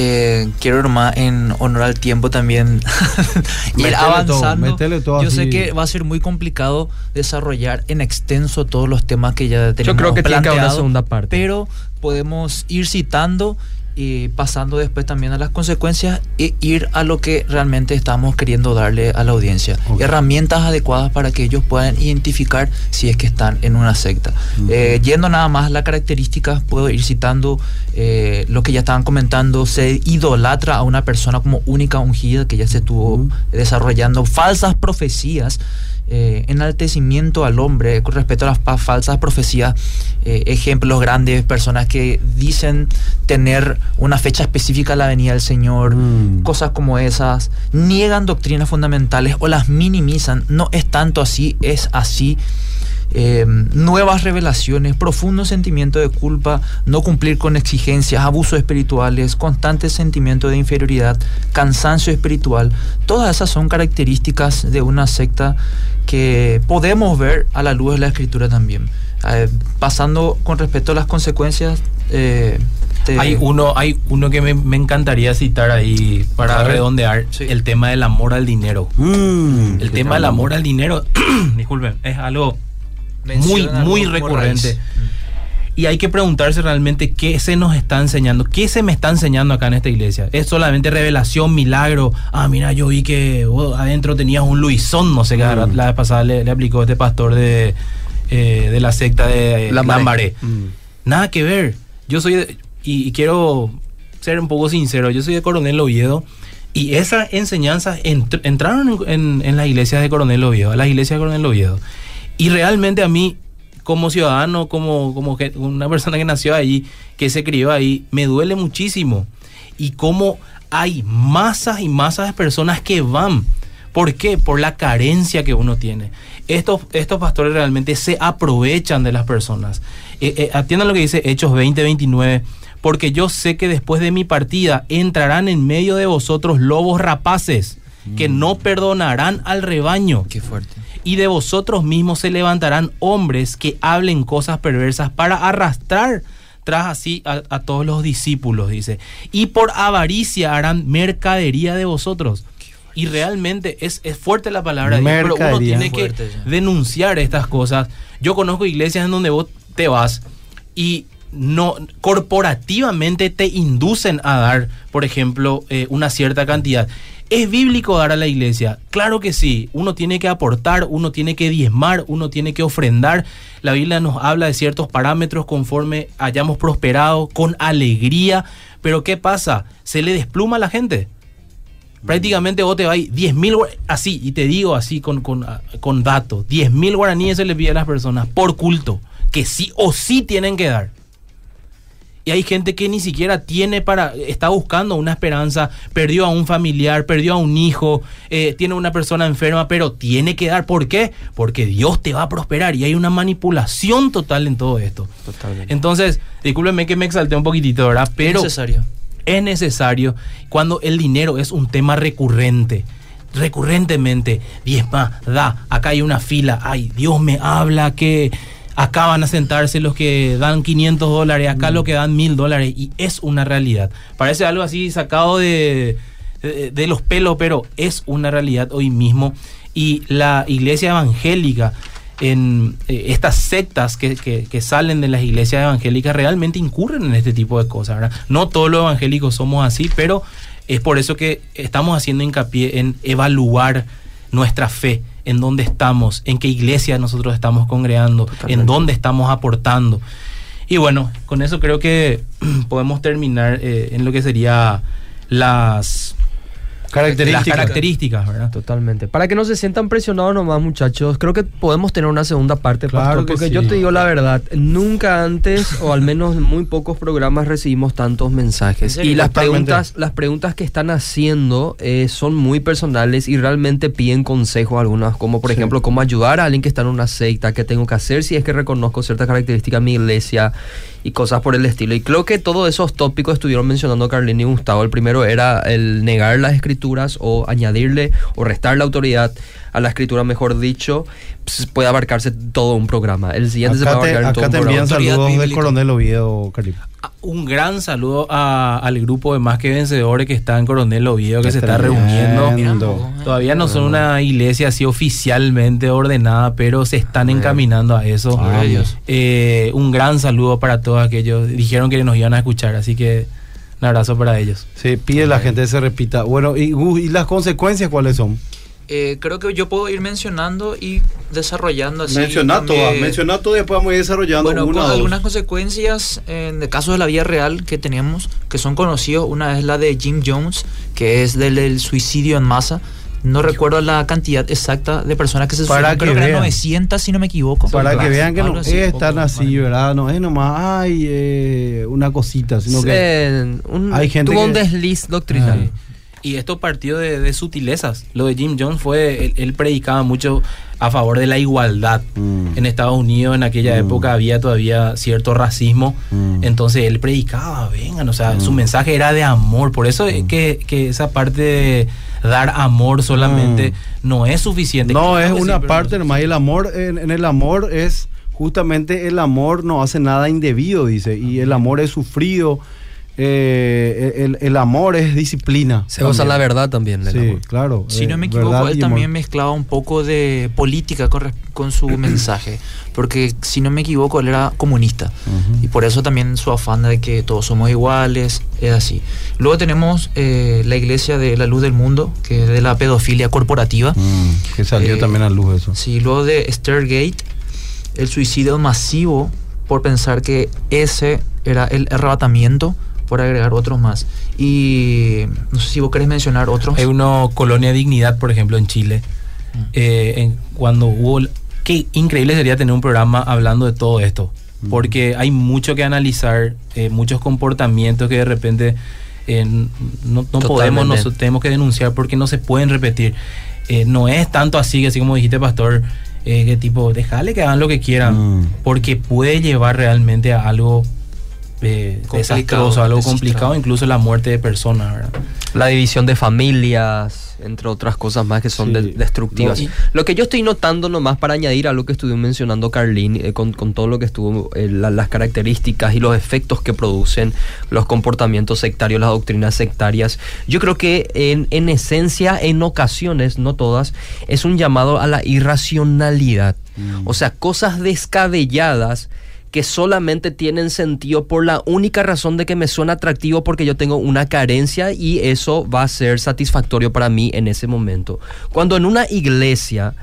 Eh, quiero nomás en honor al tiempo también ir Métele todo, avanzando. todo Yo sé que va a ser muy complicado desarrollar en extenso todos los temas que ya tenemos Yo creo que tiene que haber una planteado, segunda parte. Pero podemos ir citando y pasando después también a las consecuencias e ir a lo que realmente estamos queriendo darle a la audiencia. Herramientas adecuadas para que ellos puedan identificar si es que están en una secta. Eh, yendo nada más a las características, puedo ir citando eh, lo que ya estaban comentando, se idolatra a una persona como única ungida que ya se estuvo desarrollando falsas profecías. Eh, enaltecimiento al hombre con respecto a las falsas profecías, eh, ejemplos grandes, personas que dicen tener una fecha específica a la venida del Señor, Mm. cosas como esas, niegan doctrinas fundamentales o las minimizan, no es tanto así, es así. Eh, nuevas revelaciones, profundo sentimiento de culpa, no cumplir con exigencias, abusos espirituales, constante sentimiento de inferioridad, cansancio espiritual, todas esas son características de una secta que podemos ver a la luz de la escritura también. Eh, pasando con respecto a las consecuencias, eh, te- Hay uno, hay uno que me, me encantaría citar ahí para redondear Sí. el tema del amor al dinero. Mm. El tema del amor al dinero, disculpen, es algo muy, muy recurrente. raíz. Y hay que preguntarse realmente qué se nos está enseñando, qué se me está enseñando acá en esta iglesia. ¿Es solamente revelación, milagro? Ah, mira, yo vi que oh, adentro tenías un Luisón, no sé qué, Mm. la vez pasada le, le aplicó este pastor de, eh, de la secta de Lambaré. Mm. Nada que ver. Yo soy, de- y, y quiero ser un poco sincero, yo soy de Coronel Oviedo y esas enseñanzas entr- entraron en, en- en las iglesias de Coronel Oviedo, a las iglesias de Coronel Oviedo. Y realmente a mí, como ciudadano, como, como que- una persona que nació ahí, que se crió ahí, me duele muchísimo. Y cómo hay masas y masas de personas que van. ¿Por qué? Por la carencia que uno tiene. Estos, estos pastores realmente se aprovechan de las personas. Eh, eh, atiendan lo que dice Hechos 20, 29. Porque yo sé que después de mi partida entrarán en medio de vosotros lobos rapaces que no perdonarán al rebaño Qué fuerte. Y de vosotros mismos se levantarán hombres que hablen cosas perversas para arrastrar tras así a, a todos los discípulos, dice. Y por avaricia harán mercadería de vosotros. Y realmente es, es fuerte la palabra, de Dios, pero uno Mercadería. tiene que denunciar estas cosas. Yo conozco iglesias en donde vos te vas y no corporativamente te inducen a dar, por ejemplo, eh, una cierta cantidad. ¿Es bíblico dar a la iglesia? Claro que sí. Uno tiene que aportar, uno tiene que diezmar, uno tiene que ofrendar. La Biblia nos habla de ciertos parámetros conforme hayamos prosperado, con alegría. Pero ¿qué pasa? Se le despluma a la gente. Prácticamente vos te vas 10 mil, así, y te digo así con, con, ah, con datos, 10 mil guaraníes se le pide a las personas por culto, que sí o sí tienen que dar. Y hay gente que ni siquiera tiene para, está buscando una esperanza, perdió a un familiar, perdió a un hijo, eh, tiene una persona enferma, pero tiene que dar. ¿Por qué? Porque Dios te va a prosperar y hay una manipulación total en todo esto. Totalmente. Entonces, discúlpenme que me exalté un poquitito, ¿verdad? Pero necesario. es necesario cuando el dinero es un tema recurrente. Recurrentemente, diezma, da, acá hay una fila, ay, Dios me habla que acá van a sentarse los que dan 500 dólares, acá los que dan 1000 dólares, y es una realidad. Parece algo así sacado de, de, de los pelos, pero es una realidad hoy mismo. Y la iglesia evangélica, en eh, estas sectas que, que- que salen de las iglesias evangélicas realmente incurren en este tipo de cosas, ¿verdad? No todos los evangélicos somos así, pero es por eso que estamos haciendo hincapié en evaluar nuestra fe, en dónde estamos, en qué iglesia nosotros estamos congregando, Totalmente. en dónde estamos aportando. Y bueno, con eso creo que podemos terminar eh, en lo que sería las Características. Las características, ¿verdad? Totalmente. Para que no se sientan presionados nomás, muchachos, creo que podemos tener una segunda parte, Claro Pastor, que porque sí. yo te digo la verdad, nunca antes, o al menos en muy pocos programas, recibimos tantos mensajes. Y las Totalmente. preguntas, las preguntas que están haciendo eh, son muy personales y realmente piden consejos algunas, como por Sí. ejemplo, cómo ayudar a alguien que está en una secta, qué tengo que hacer si es que reconozco ciertas características de mi iglesia y cosas por el estilo. Y creo que todos esos tópicos estuvieron mencionando Carlini y Gustavo. El primero era el negar las escrituras o añadirle o restar la autoridad a la escritura, mejor dicho, pues, puede abarcarse todo un programa. El siguiente se puede te, abarcar en todo un te programa. envían saludos del coronel Oviedo. Un gran saludo a- al grupo de Más que Vencedores que está en Coronel Oviedo, que se está reuniendo. Todavía no son una iglesia así oficialmente ordenada, pero se están encaminando a eso. Eh, un gran saludo para todos aquellos. Dijeron que nos iban a escuchar, así que un abrazo para ellos. Sí, pide la gente que se repita. Bueno, y, Gus, ¿y las consecuencias cuáles son? Eh, creo que yo puedo ir mencionando y desarrollando así. Menciona todas, menciona todas y después vamos a ir desarrollando Bueno, una con o dos. algunas consecuencias en el caso de la vida real que tenemos, que son conocidos. Una es la de Jim Jones, que es del, del suicidio en masa. No recuerdo la cantidad exacta de personas que se Para suicidaron. que Creo que eran vean. 900, si no me equivoco. Para que vean que no así, es tan así, ¿verdad? No es nomás, ay, eh, una cosita, sino que... Eh, un- Hay gente tuvo un desliz doctrinal. Ay. Y esto partió de, de sutilezas. Lo de Jim Jones fue, él, él predicaba mucho a favor de la igualdad. Mm. En Estados Unidos en aquella Mm. época había todavía cierto racismo. Mm. Entonces él predicaba, vengan, o sea, su mensaje era de amor. Por eso es que, que esa parte de dar amor solamente no es suficiente. No, es sí, una parte nomás. El amor, en, en el amor es justamente el amor no hace nada indebido, dice. Y el amor es sufrido. Eh, el, el amor es disciplina. Se goza también. la verdad también. Sí, amor. claro. Si eh, no me equivoco, él amor. también mezclaba un poco de política con, con su mensaje. Porque si no me equivoco, él era comunista. Ujú. Y por eso también su afán de que todos somos iguales, es así. Luego tenemos eh, la iglesia de la luz del mundo, que es de la pedofilia corporativa. Mm, que salió Eh, también a luz eso. Sí, luego de Stargate, el suicidio masivo por pensar que ese era el arrebatamiento, por agregar otros más. Y no sé si vos querés mencionar otros. Hay uno, Colonia Dignidad, por ejemplo, en Chile. Mm. Eh, en- cuando hubo... Qué increíble sería tener un programa hablando de todo esto. Mm. Porque hay mucho que analizar, eh, muchos comportamientos que de repente eh, no, no podemos, nosotros tenemos que denunciar porque no se pueden repetir. Eh, no es tanto así, así como dijiste, Pastor, eh, que tipo, déjale que hagan lo que quieran. Mm. Porque puede llevar realmente a algo eh, desastroso, algo complicado, incluso la muerte de personas, ¿verdad? La división de familias, entre otras cosas más que son Sí. de- destructivas. No, y- Lo que yo estoy notando nomás para añadir a lo que estuvo mencionando Carlín, eh, con, con todo lo que estuvo, eh, la- las características y los efectos que producen los comportamientos sectarios, las doctrinas sectarias, yo creo que en, en esencia, en ocasiones, no todas, es un llamado a la irracionalidad. O sea, cosas descabelladas que solamente tienen sentido por la única razón de que me suena atractivo porque yo tengo una carencia y eso va a ser satisfactorio para mí en ese momento. Cuando en una iglesia,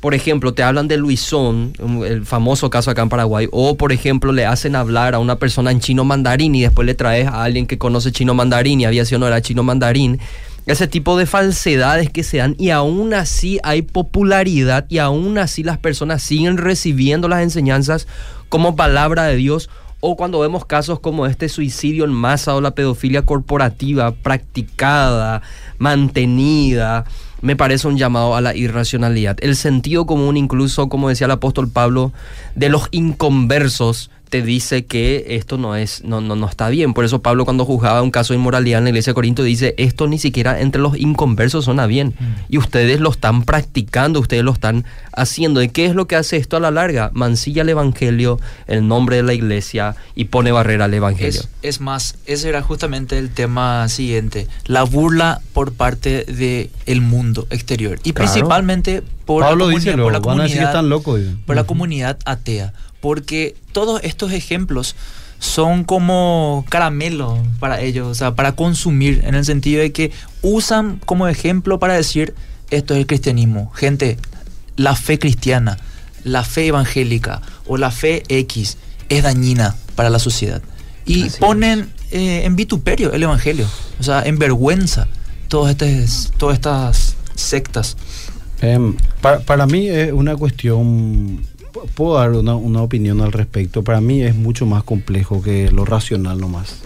por ejemplo, te hablan de Luisón, el famoso caso acá en Paraguay, o por ejemplo le hacen hablar a una persona en chino mandarín y después le traes a alguien que conoce chino mandarín y había sido no era chino mandarín, ese tipo de falsedades que se dan y aún así hay popularidad y aún así las personas siguen recibiendo las enseñanzas como palabra de Dios o cuando vemos casos como este suicidio en masa o la pedofilia corporativa practicada, mantenida, me parece un llamado a la irracionalidad. El sentido común, incluso como decía el apóstol Pablo, de los inconversos te dice que esto no es no, no, no está bien. Por eso Pablo cuando juzgaba un caso de inmoralidad en la iglesia de Corinto dice, esto ni siquiera entre los inconversos suena bien. Y ustedes lo están practicando, ustedes lo están haciendo. ¿Y qué es lo que hace esto a la larga? Mancilla el evangelio, el nombre de la iglesia y pone barrera al evangelio. Es, es más, ese era justamente el tema siguiente, la burla por parte del el mundo exterior y Claro. principalmente por Pablo la dice, comunidad, por la van a decir que comunidad, están locos. dicen. por la Ujú. comunidad atea, porque todos estos ejemplos son como caramelo para ellos, o sea, para consumir, en el sentido de que usan como ejemplo para decir, esto es el cristianismo. Gente, la fe cristiana, la fe evangélica o la fe X es dañina para la sociedad. Y Así ponen eh, en vituperio el evangelio, o sea, en vergüenza todas estas, todas estas sectas? Em, para, para mí es una cuestión, puedo dar una, una opinión al respecto, para mí es mucho más complejo que lo racional nomás.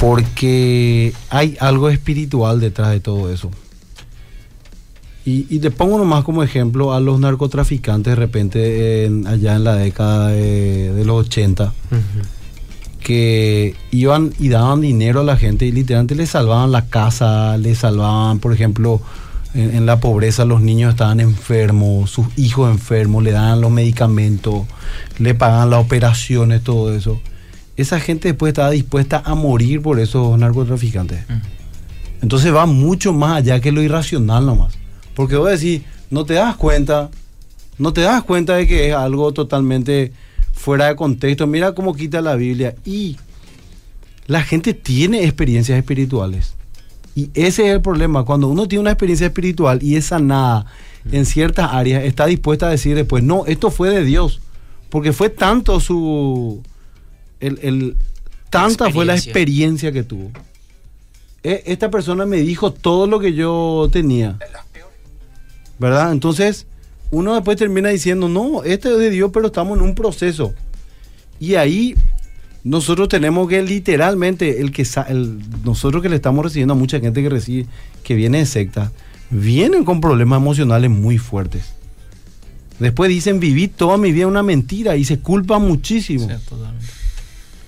Porque hay algo espiritual detrás de todo eso. Y, y te pongo nomás como ejemplo a los narcotraficantes de repente en- allá en la década de, de los 80 que iban y daban dinero a la gente y literalmente les salvaban la casa, les salvaban, por ejemplo, en, en la pobreza los niños estaban enfermos, sus hijos enfermos, le daban los medicamentos, le pagaban las operaciones, todo eso. Esa gente después estaba dispuesta a morir por esos narcotraficantes. Entonces va mucho más allá que lo irracional nomás. Porque vos decís, no te das cuenta, no te das cuenta de que es algo totalmente fuera de contexto. Mira cómo quita la Biblia. Y la gente tiene experiencias espirituales. Y ese es el problema. Cuando uno tiene una experiencia espiritual y es sanada en ciertas áreas, está dispuesta a decir después, no, esto fue de Dios. Porque fue tanto su... El, el- tanta fue la Experiencia. que tuvo. E- Esta persona me dijo todo lo que yo tenía. ¿Verdad? Entonces, uno después termina diciendo, no, este es de Dios, pero estamos en un proceso. Y ahí nosotros tenemos que literalmente, el que el- nosotros que le estamos recibiendo a mucha gente que recibe, que viene de secta, vienen con problemas emocionales muy fuertes. Después dicen, viví toda mi vida una mentira y se culpan muchísimo. Sí.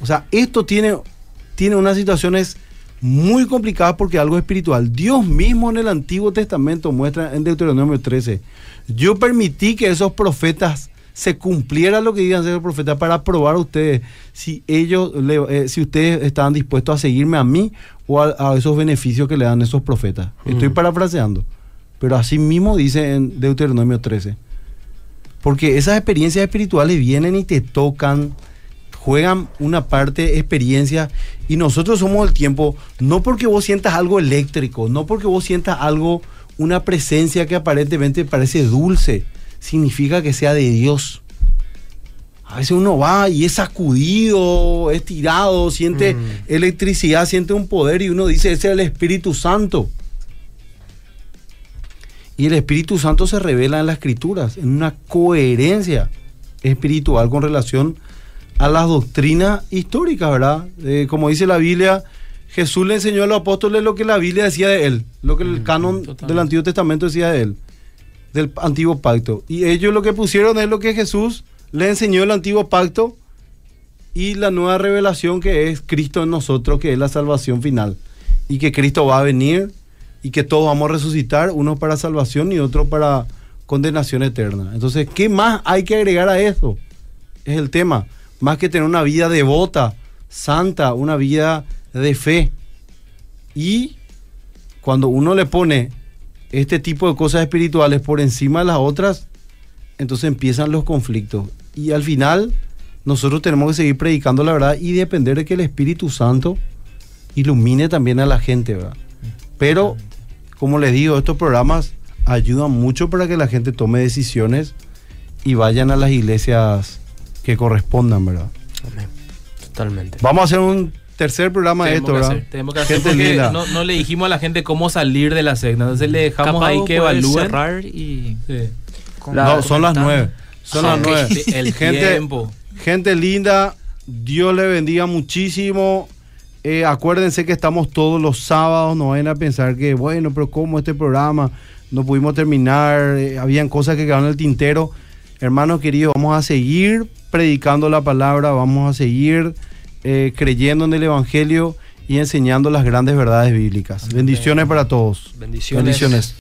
O sea, esto tiene, tiene unas situaciones muy complicadas porque algo espiritual. Dios mismo en el Antiguo Testamento muestra en Deuteronomio 13, yo permití que esos profetas se cumpliera lo que digan ser los profetas para probar a ustedes si ellos, le- eh, si ustedes estaban dispuestos a seguirme a mí o a, a esos beneficios que le dan esos profetas. Estoy Mm. parafraseando, pero así mismo dice en Deuteronomio 13. Porque esas experiencias espirituales vienen y te tocan, juegan una parte experiencia y nosotros somos el tiempo, no porque vos sientas algo eléctrico, no porque vos sientas algo, una presencia que aparentemente parece dulce, significa que sea de Dios. A veces uno va y es sacudido, es tirado, siente Mm. electricidad, siente un poder y uno dice, ese es el Espíritu Santo. Y el Espíritu Santo se revela en las escrituras, en una coherencia espiritual con relación a las doctrinas históricas, ¿verdad? Eh, como dice la Biblia, Jesús le enseñó a los apóstoles lo que la Biblia decía de él, lo que el canon totalmente. del Antiguo Testamento decía de él, del Antiguo Pacto. Y ellos lo que pusieron es lo que Jesús le enseñó el Antiguo Pacto y la nueva revelación que es Cristo en nosotros, que es la salvación final. Y que Cristo va a venir y que todos vamos a resucitar, uno para salvación y otro para condenación eterna. Entonces, ¿qué más hay que agregar a eso? Es el tema. Más que tener una vida devota, santa, una vida de fe. Y cuando uno le pone este tipo de cosas espirituales por encima de las otras, entonces empiezan los conflictos. Y al final, nosotros tenemos que seguir predicando la verdad y depender de que el Espíritu Santo ilumine también a la gente, ¿verdad? Pero, como les digo, estos programas ayudan mucho para que la gente tome decisiones y vayan a las iglesias que correspondan, ¿verdad? Amén. Totalmente. Vamos a hacer un tercer programa de esto, que ¿verdad? hacer, tenemos que hacer Gente porque linda. no, no le dijimos a la gente cómo salir de la secta. Entonces le dejamos Capaz ahí que evalúen. cerrar y Sí. No, son las nueve. Son Ah, las nueve. El gente, tiempo. gente linda, Dios le bendiga muchísimo. Eh, acuérdense que estamos todos los sábados, no vayan a pensar que, bueno, pero ¿cómo este programa? No pudimos terminar, eh, habían cosas que quedaron en el tintero. Hermanos queridos, vamos a seguir predicando la palabra, vamos a seguir eh, creyendo en el Evangelio y enseñando las grandes verdades bíblicas. Bendiciones para todos. Bendiciones. Bendiciones.